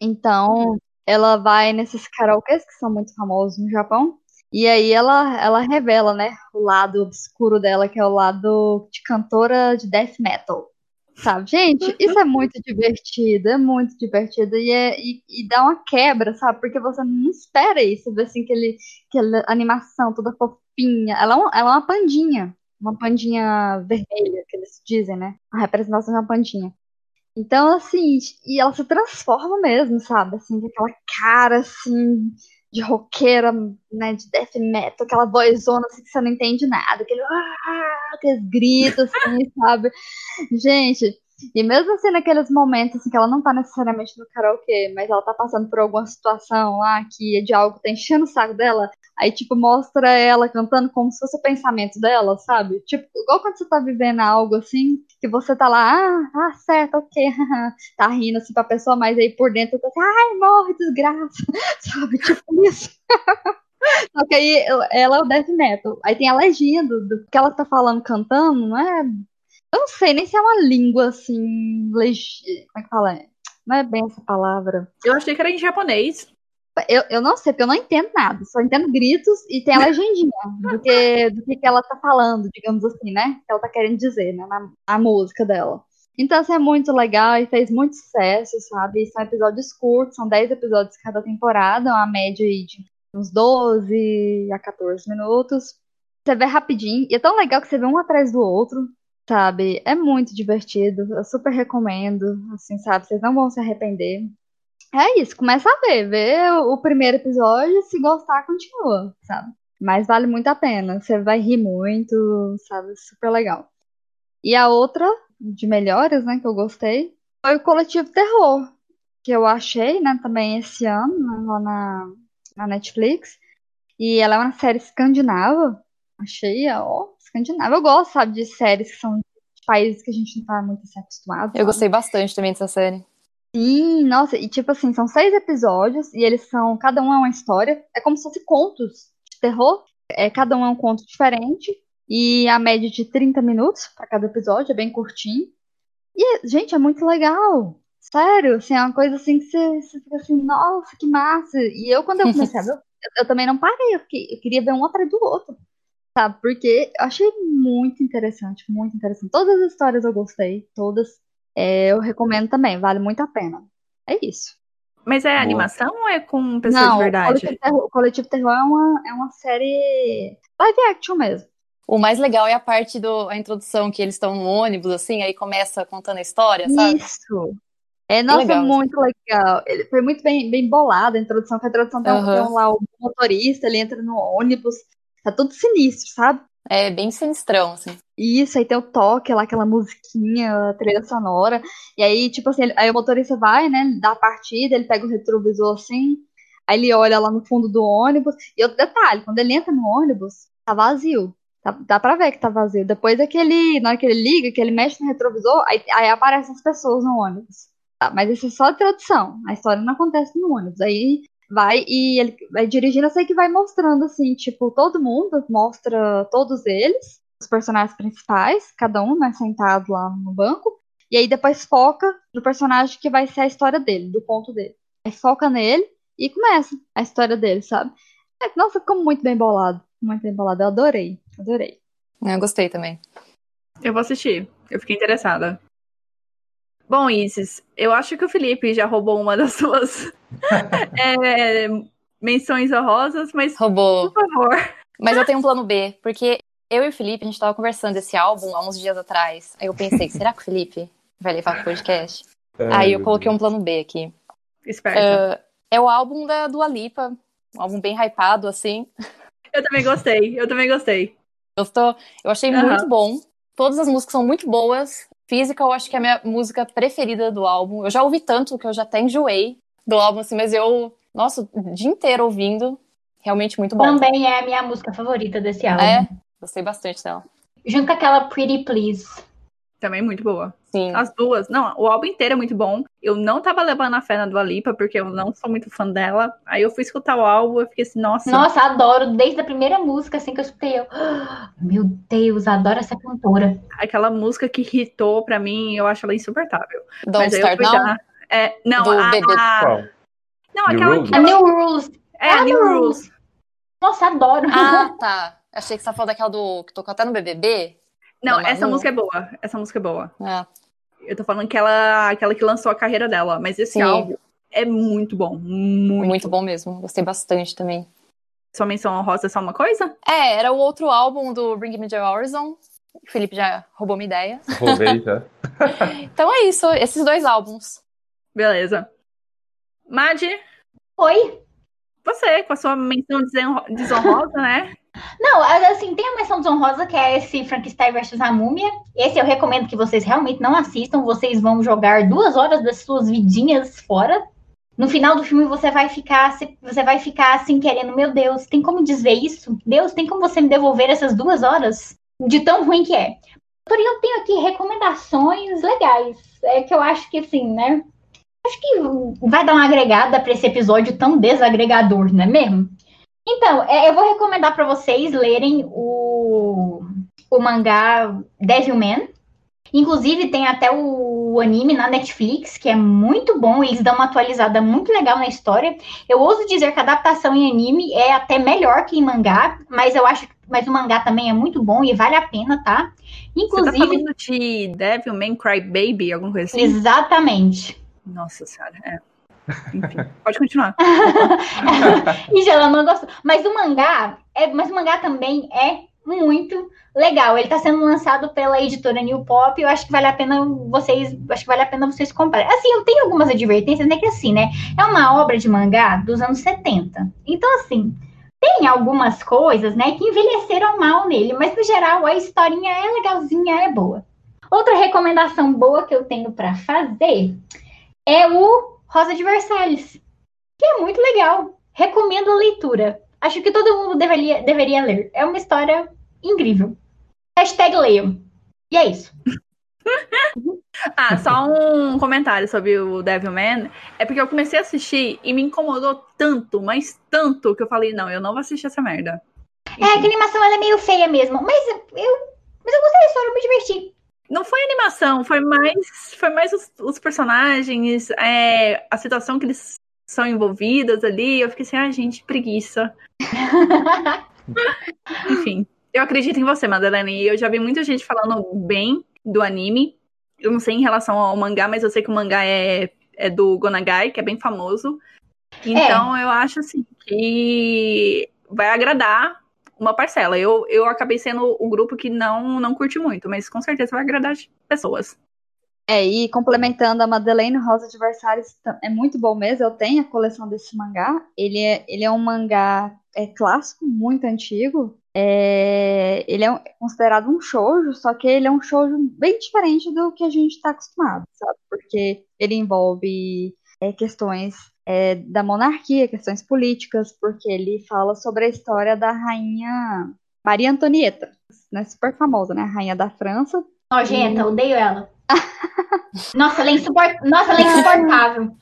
Então, ela vai nesses karaokês que são muito famosos no Japão, e aí ela, ela revela, né, o lado obscuro dela, que é o lado de cantora de death metal. Sabe, gente, isso é muito divertido, é muito divertido e, é, e, e dá uma quebra, sabe? Porque você não espera isso, ver assim, aquele, aquela animação toda fofinha. Ela é, um- ela é uma pandinha, uma pandinha vermelha, que eles dizem, né? A representação de uma pandinha. Então, assim, e ela se transforma mesmo, sabe? Assim, aquela cara, assim, de roqueira, né, de death metal, aquela vozona, assim, que você não entende nada, aquele, ah, aqueles gritos, assim, *laughs* sabe? Gente, e mesmo assim, naqueles momentos assim, que ela não tá necessariamente no karaokê, mas ela tá passando por alguma situação lá que é de algo tá enchendo o saco dela, aí, tipo, mostra ela cantando como se fosse o pensamento dela, sabe? Tipo, igual quando você tá vivendo algo assim, que você tá lá, ah, ah certo, ok, *laughs* tá rindo assim pra pessoa, mas aí por dentro tá assim, ai, morre, desgraça, *laughs* sabe? Tipo isso. *laughs* Só que aí ela é o death metal. Aí tem a legenda do que ela tá falando, cantando, não é eu não sei nem se é uma língua assim. Leg... Como é que fala? Não é bem essa palavra. Eu achei que era em japonês. Eu, eu não sei, porque eu não entendo nada. Só entendo gritos e tem a *laughs* legendinha do que, do que, que ela tá falando, digamos assim, né? Que ela tá querendo dizer, né? Na, na música dela. Então, isso é muito legal e fez muito sucesso, sabe? São episódios curtos, são 10 episódios cada temporada, uma média aí de uns 12 a 14 minutos. Você vê rapidinho, e é tão legal que você vê um atrás do outro, sabe? É muito divertido, eu super recomendo, assim, sabe? Vocês não vão se arrepender. É isso, começa a ver, vê o primeiro episódio, se gostar, continua, sabe? Mas vale muito a pena, você vai rir muito, sabe? Super legal. E a outra, de melhores, né, que eu gostei, foi o Coletivo Terror, que eu achei, né, também esse ano, né, lá na, na Netflix. E ela é uma série escandinava. Achei, ó, escandinava. Eu gosto, sabe, de séries que são de países que a gente não tá muito assim, acostumado. Eu sabe? gostei bastante também dessa série. Sim, nossa, e tipo assim, são seis episódios e eles são, cada um é uma história. É como se fossem contos de terror. É, cada um é um conto diferente. E a média de 30 minutos para cada episódio, é bem curtinho. E, gente, é muito legal. Sério, assim, é uma coisa assim que você, você fica assim, nossa, que massa. E eu, quando eu comecei a ver, eu, eu também não parei, eu, fiquei, eu queria ver um atrás do outro. Sabe? Porque eu achei muito interessante, muito interessante. Todas as histórias eu gostei, todas. É, eu recomendo também, vale muito a pena. É isso. Mas é Boa. animação ou é com pessoas não, de verdade? O Coletivo Terror, o Coletivo Terror é, uma, é uma série live action mesmo. O mais legal é a parte da introdução, que eles estão no ônibus, assim, aí começa contando a história, sabe? Isso. É, nossa, legal, muito assim. legal. Ele foi muito bem, bem bolado a introdução, que a introdução tem, uhum. lá o motorista, ele entra no ônibus, tá tudo sinistro, sabe? É bem sinistrão, assim. Isso, aí tem o toque lá, aquela musiquinha, a trilha sonora. E aí, tipo assim, aí o motorista vai, né, dá a partida, ele pega o retrovisor assim, aí ele olha lá no fundo do ônibus. E outro detalhe, quando ele entra no ônibus, tá vazio. Dá, dá pra ver que tá vazio. Depois é que ele, na hora que ele liga, que ele mexe no retrovisor, aí, aí aparecem as pessoas no ônibus. Tá, mas isso é só a tradução. A história não acontece no ônibus. Aí vai e ele vai dirigindo, eu sei que vai mostrando assim, tipo, todo mundo, mostra todos eles, os personagens principais, cada um, né, sentado lá no banco. E aí depois foca no personagem que vai ser a história dele, do ponto dele. Aí foca nele e começa a história dele, sabe? É, nossa, ficou muito bem bolado. Muito bem bolado. Eu adorei. Adorei. Eu gostei também. Eu vou assistir. Eu fiquei interessada. Bom, Isis, eu acho que o Felipe já roubou uma das suas *laughs* é, menções honrosas, mas. Roubou. Por favor. Mas eu tenho um plano B, porque eu e o Felipe, a gente tava conversando desse álbum há uns dias atrás. Aí eu pensei, será que o Felipe vai levar pro podcast? Aí eu coloquei um plano B aqui. Esperto. Uh, é o álbum da Dua Lipa, um álbum bem hypado, assim. Eu também gostei, eu também gostei. Gostou? Eu achei uhum. muito bom. Todas as músicas são muito boas. Física, eu acho que é a minha música preferida do álbum. Eu já ouvi tanto que eu já até enjoei do álbum, assim, mas eu, nossa, o dia inteiro ouvindo. Realmente muito bom. Também é a minha música favorita desse álbum. É, gostei bastante dela. Junto com aquela Pretty Please. Também muito boa. Sim. As duas. Não, o álbum inteiro é muito bom. Eu não tava levando a fé na Dua Lipa, porque eu não sou muito fã dela. Aí eu fui escutar o álbum e fiquei assim, nossa. Nossa, adoro. Desde a primeira música, assim, que eu escutei, eu... *gasps* Meu Deus, adoro essa cantora. Aquela música que hitou pra mim, eu acho ela insuportável. Don't Mas Start Now? Já... É, não, Do a... Bebê. Não, aquela Rules. que... A New Rules. É, a New Rules. Nossa, adoro. Ah, *laughs* tá. Achei que você tá falando daquela do... que tocou até no BBB. Não, essa música é boa. Essa música é boa. É. Eu tô falando que ela, aquela que lançou a carreira dela, mas esse Sim. álbum é muito bom. Muito. muito bom mesmo. Gostei bastante também. Sua menção honrosa é só uma coisa? É, era o outro álbum do Bring Me The Horizon. O Felipe já roubou minha ideia. *laughs* Roubei já. *laughs* então é isso, esses dois álbuns. Beleza. Mad? Oi? Você, com a sua menção desonrosa, né? Não, assim, tem a menção desonrosa que é esse Frankenstein versus a Múmia. Esse eu recomendo que vocês realmente não assistam. Vocês vão jogar duas horas das suas vidinhas fora. No final do filme você vai ficar, você vai ficar assim querendo, meu Deus, tem como desver isso? Deus, tem como você me devolver essas duas horas? De tão ruim que é. Porém, eu tenho aqui recomendações legais. É que eu acho que assim, né? Acho que vai dar uma agregada para esse episódio tão desagregador, não é mesmo? Então, é, eu vou recomendar para vocês lerem o, o mangá Devilman. Inclusive, tem até o anime na Netflix, que é muito bom. Eles dão uma atualizada muito legal na história. Eu ouso dizer que a adaptação em anime é até melhor que em mangá, mas eu acho mas o mangá também é muito bom e vale a pena, tá? Inclusive. Você tá falando de Devilman Cry Baby, alguma coisa assim? Exatamente. Nossa senhora, é. Enfim, pode continuar. *laughs* e ela não gostou. Mas o mangá, é, mas o mangá também é muito legal. Ele está sendo lançado pela editora New Pop. Eu acho que vale a pena vocês, acho que vale a pena vocês comprarem. Assim, eu tenho algumas advertências, né? Que assim, né? É uma obra de mangá dos anos 70. Então, assim, tem algumas coisas, né, que envelheceram mal nele, mas no geral a historinha é legalzinha, é boa. Outra recomendação boa que eu tenho para fazer é o Rosa de Versalhes, que é muito legal. Recomendo a leitura. Acho que todo mundo deveria, deveria ler. É uma história incrível. Hashtag leiam. E é isso. *laughs* ah, só um comentário sobre o Devilman. É porque eu comecei a assistir e me incomodou tanto, mas tanto, que eu falei, não, eu não vou assistir essa merda. É, a animação ela é meio feia mesmo. Mas eu, mas eu gostei da história, eu me diverti. Não foi animação, foi mais, foi mais os, os personagens, é, a situação que eles são envolvidos ali. Eu fiquei assim, ah, gente, preguiça. *laughs* Enfim, eu acredito em você, Madeleine. E eu já vi muita gente falando bem do anime. Eu não sei em relação ao mangá, mas eu sei que o mangá é, é do Gonagai, que é bem famoso. Então é. eu acho assim que vai agradar uma parcela. Eu, eu acabei sendo o grupo que não, não curte muito, mas com certeza vai agradar as pessoas. É, e complementando a Madeleine Rosa de Versalhes, é muito bom mesmo. Eu tenho a coleção desse mangá. Ele é, ele é um mangá é, clássico, muito antigo. É, ele é considerado um shoujo, só que ele é um shoujo bem diferente do que a gente está acostumado, sabe? Porque ele envolve é, questões é, da monarquia, questões políticas, porque ele fala sobre a história da rainha Maria Antonieta, né? Super famosa, né? A rainha da França. Nojenta, e... odeio ela. *laughs* Nossa, ela é, insuport... Nossa, ela é insuportável.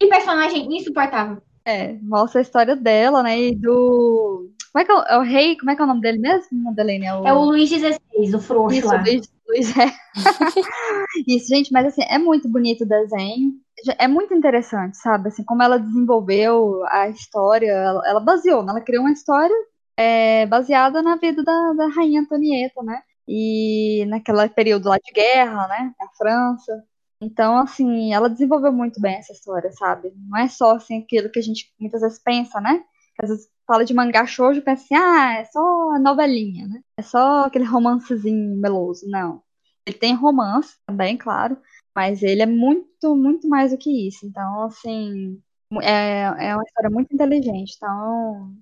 que personagem insuportável. É, mostra a história dela, né? E do como é que é o, é o, rei? Como é que é o nome dele mesmo, Madeleine? É o, é o Luiz XVI, o frouxo Isso, lá. Luiz, Luiz é. *laughs* Isso, gente, mas assim, é muito bonito o desenho. É muito interessante, sabe? Assim, como ela desenvolveu a história, ela, ela baseou, né? ela criou uma história é, baseada na vida da, da rainha Antonieta, né? E naquele período lá de guerra, né? Na França. Então, assim, ela desenvolveu muito bem essa história, sabe? Não é só assim aquilo que a gente muitas vezes pensa, né? às vezes fala de mangá shoujo pensa assim, ah, é só novelinha, né? É só aquele romancezinho meloso. Não. Ele tem romance também, claro, mas ele é muito, muito mais do que isso. Então, assim, é, é uma história muito inteligente. Então,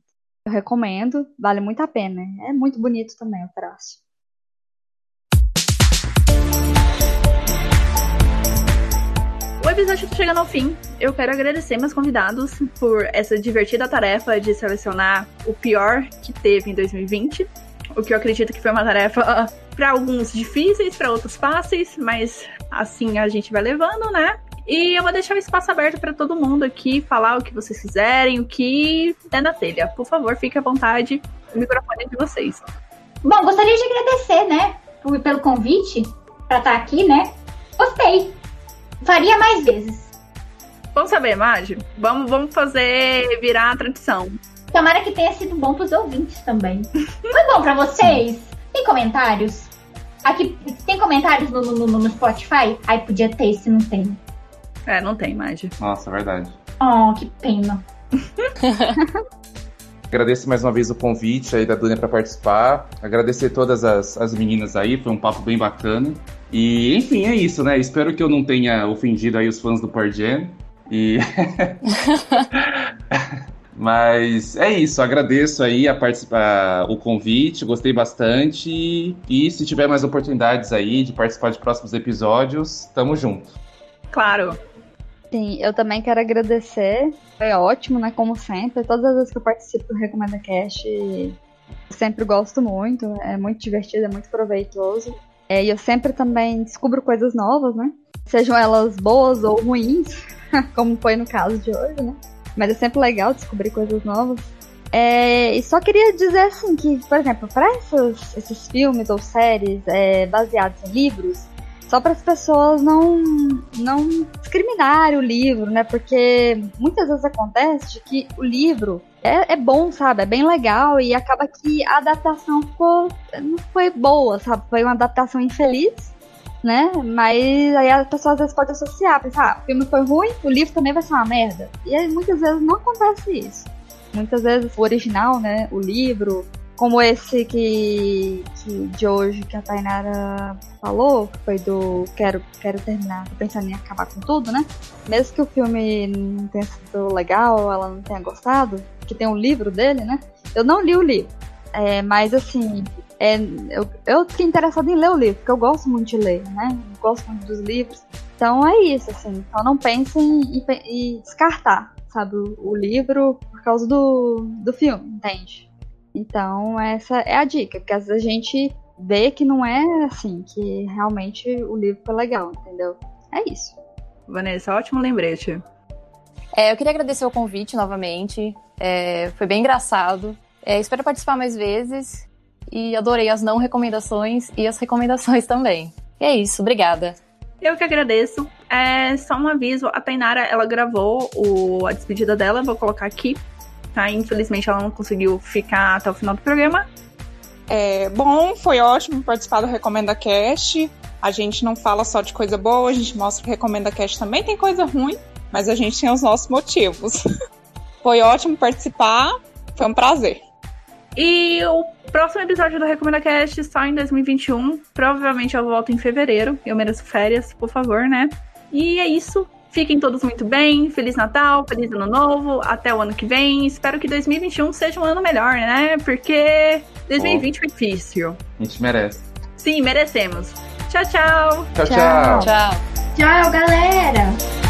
eu recomendo, vale muito a pena. É muito bonito também o traço. O episódio está chegando ao fim. Eu quero agradecer meus convidados por essa divertida tarefa de selecionar o pior que teve em 2020. O que eu acredito que foi uma tarefa para alguns difíceis, para outros fáceis, mas assim a gente vai levando, né? E eu vou deixar o espaço aberto para todo mundo aqui falar o que vocês quiserem, o que der na telha. Por favor, fique à vontade. O microfone é de vocês. Bom, gostaria de agradecer, né, pelo convite para estar aqui, né? Gostei. Faria mais vezes. Vamos saber, Magi? Vamos, vamos fazer virar a tradição. Tomara que tenha sido bom pros ouvintes também. Foi bom pra vocês? Tem comentários? Aqui tem comentários no, no, no Spotify? Ai, podia ter, se não tem. É, não tem, Magi. Nossa, é verdade. Oh, que pena. *laughs* Agradeço mais uma vez o convite aí da Dunia para participar. Agradecer todas as, as meninas aí, foi um papo bem bacana. E, enfim, é isso, né? Espero que eu não tenha ofendido aí os fãs do Pearl Jam. E... *laughs* *laughs* Mas é isso, agradeço aí a participar, o convite, gostei bastante. E se tiver mais oportunidades aí de participar de próximos episódios, tamo junto. Claro. Sim, eu também quero agradecer. Foi ótimo, né? Como sempre. Todas as vezes que eu participo do Recomenda Cast, eu sempre gosto muito. É muito divertido, é muito proveitoso. É, e eu sempre também descubro coisas novas, né? Sejam elas boas ou ruins, *laughs* como foi no caso de hoje, né? Mas é sempre legal descobrir coisas novas. É, e só queria dizer assim que, por exemplo, para esses filmes ou séries é, baseados em livros, só para as pessoas não não discriminarem o livro, né? Porque muitas vezes acontece que o livro é, é bom, sabe? É bem legal e acaba que a adaptação ficou, não foi boa, sabe? Foi uma adaptação infeliz né? Mas aí a pessoa às vezes pode associar, pensar, ah, o filme foi ruim, o livro também vai ser uma merda. E aí muitas vezes não acontece isso. Muitas vezes o original, né, o livro, como esse que, que de hoje que a Tainara falou, que foi do Quero, quero terminar, tô pensando em acabar com tudo, né? Mesmo que o filme não tenha sido legal, ela não tenha gostado, que tem um livro dele, né? Eu não li o livro. É, mas assim, é, eu, eu fiquei interessada em ler o livro, porque eu gosto muito de ler, né? Eu gosto muito dos livros. Então é isso, assim. Então não pensem em, em descartar, sabe, o, o livro por causa do, do filme, entende? Então, essa é a dica, porque às vezes a gente vê que não é assim, que realmente o livro foi legal, entendeu? É isso. Vanessa, ótimo lembrete. É, eu queria agradecer o convite novamente. É, foi bem engraçado. É, espero participar mais vezes. E adorei as não recomendações e as recomendações também. E é isso, obrigada. Eu que agradeço. É só um aviso, a Tainara, ela gravou o, a despedida dela, vou colocar aqui tá? Infelizmente ela não conseguiu ficar até o final do programa. É, bom, foi ótimo participar do Recomenda Cast. A gente não fala só de coisa boa, a gente mostra que Recomenda Cast também tem coisa ruim, mas a gente tem os nossos motivos. *laughs* foi ótimo participar, foi um prazer. E o próximo episódio do Recomenda Cast só em 2021. Provavelmente eu volto em fevereiro. Eu mereço férias, por favor, né? E é isso. Fiquem todos muito bem. Feliz Natal, feliz Ano Novo. Até o ano que vem. Espero que 2021 seja um ano melhor, né? Porque 2020 oh. foi difícil. A gente merece. Sim, merecemos. Tchau, tchau. Tchau, tchau. Tchau, tchau galera.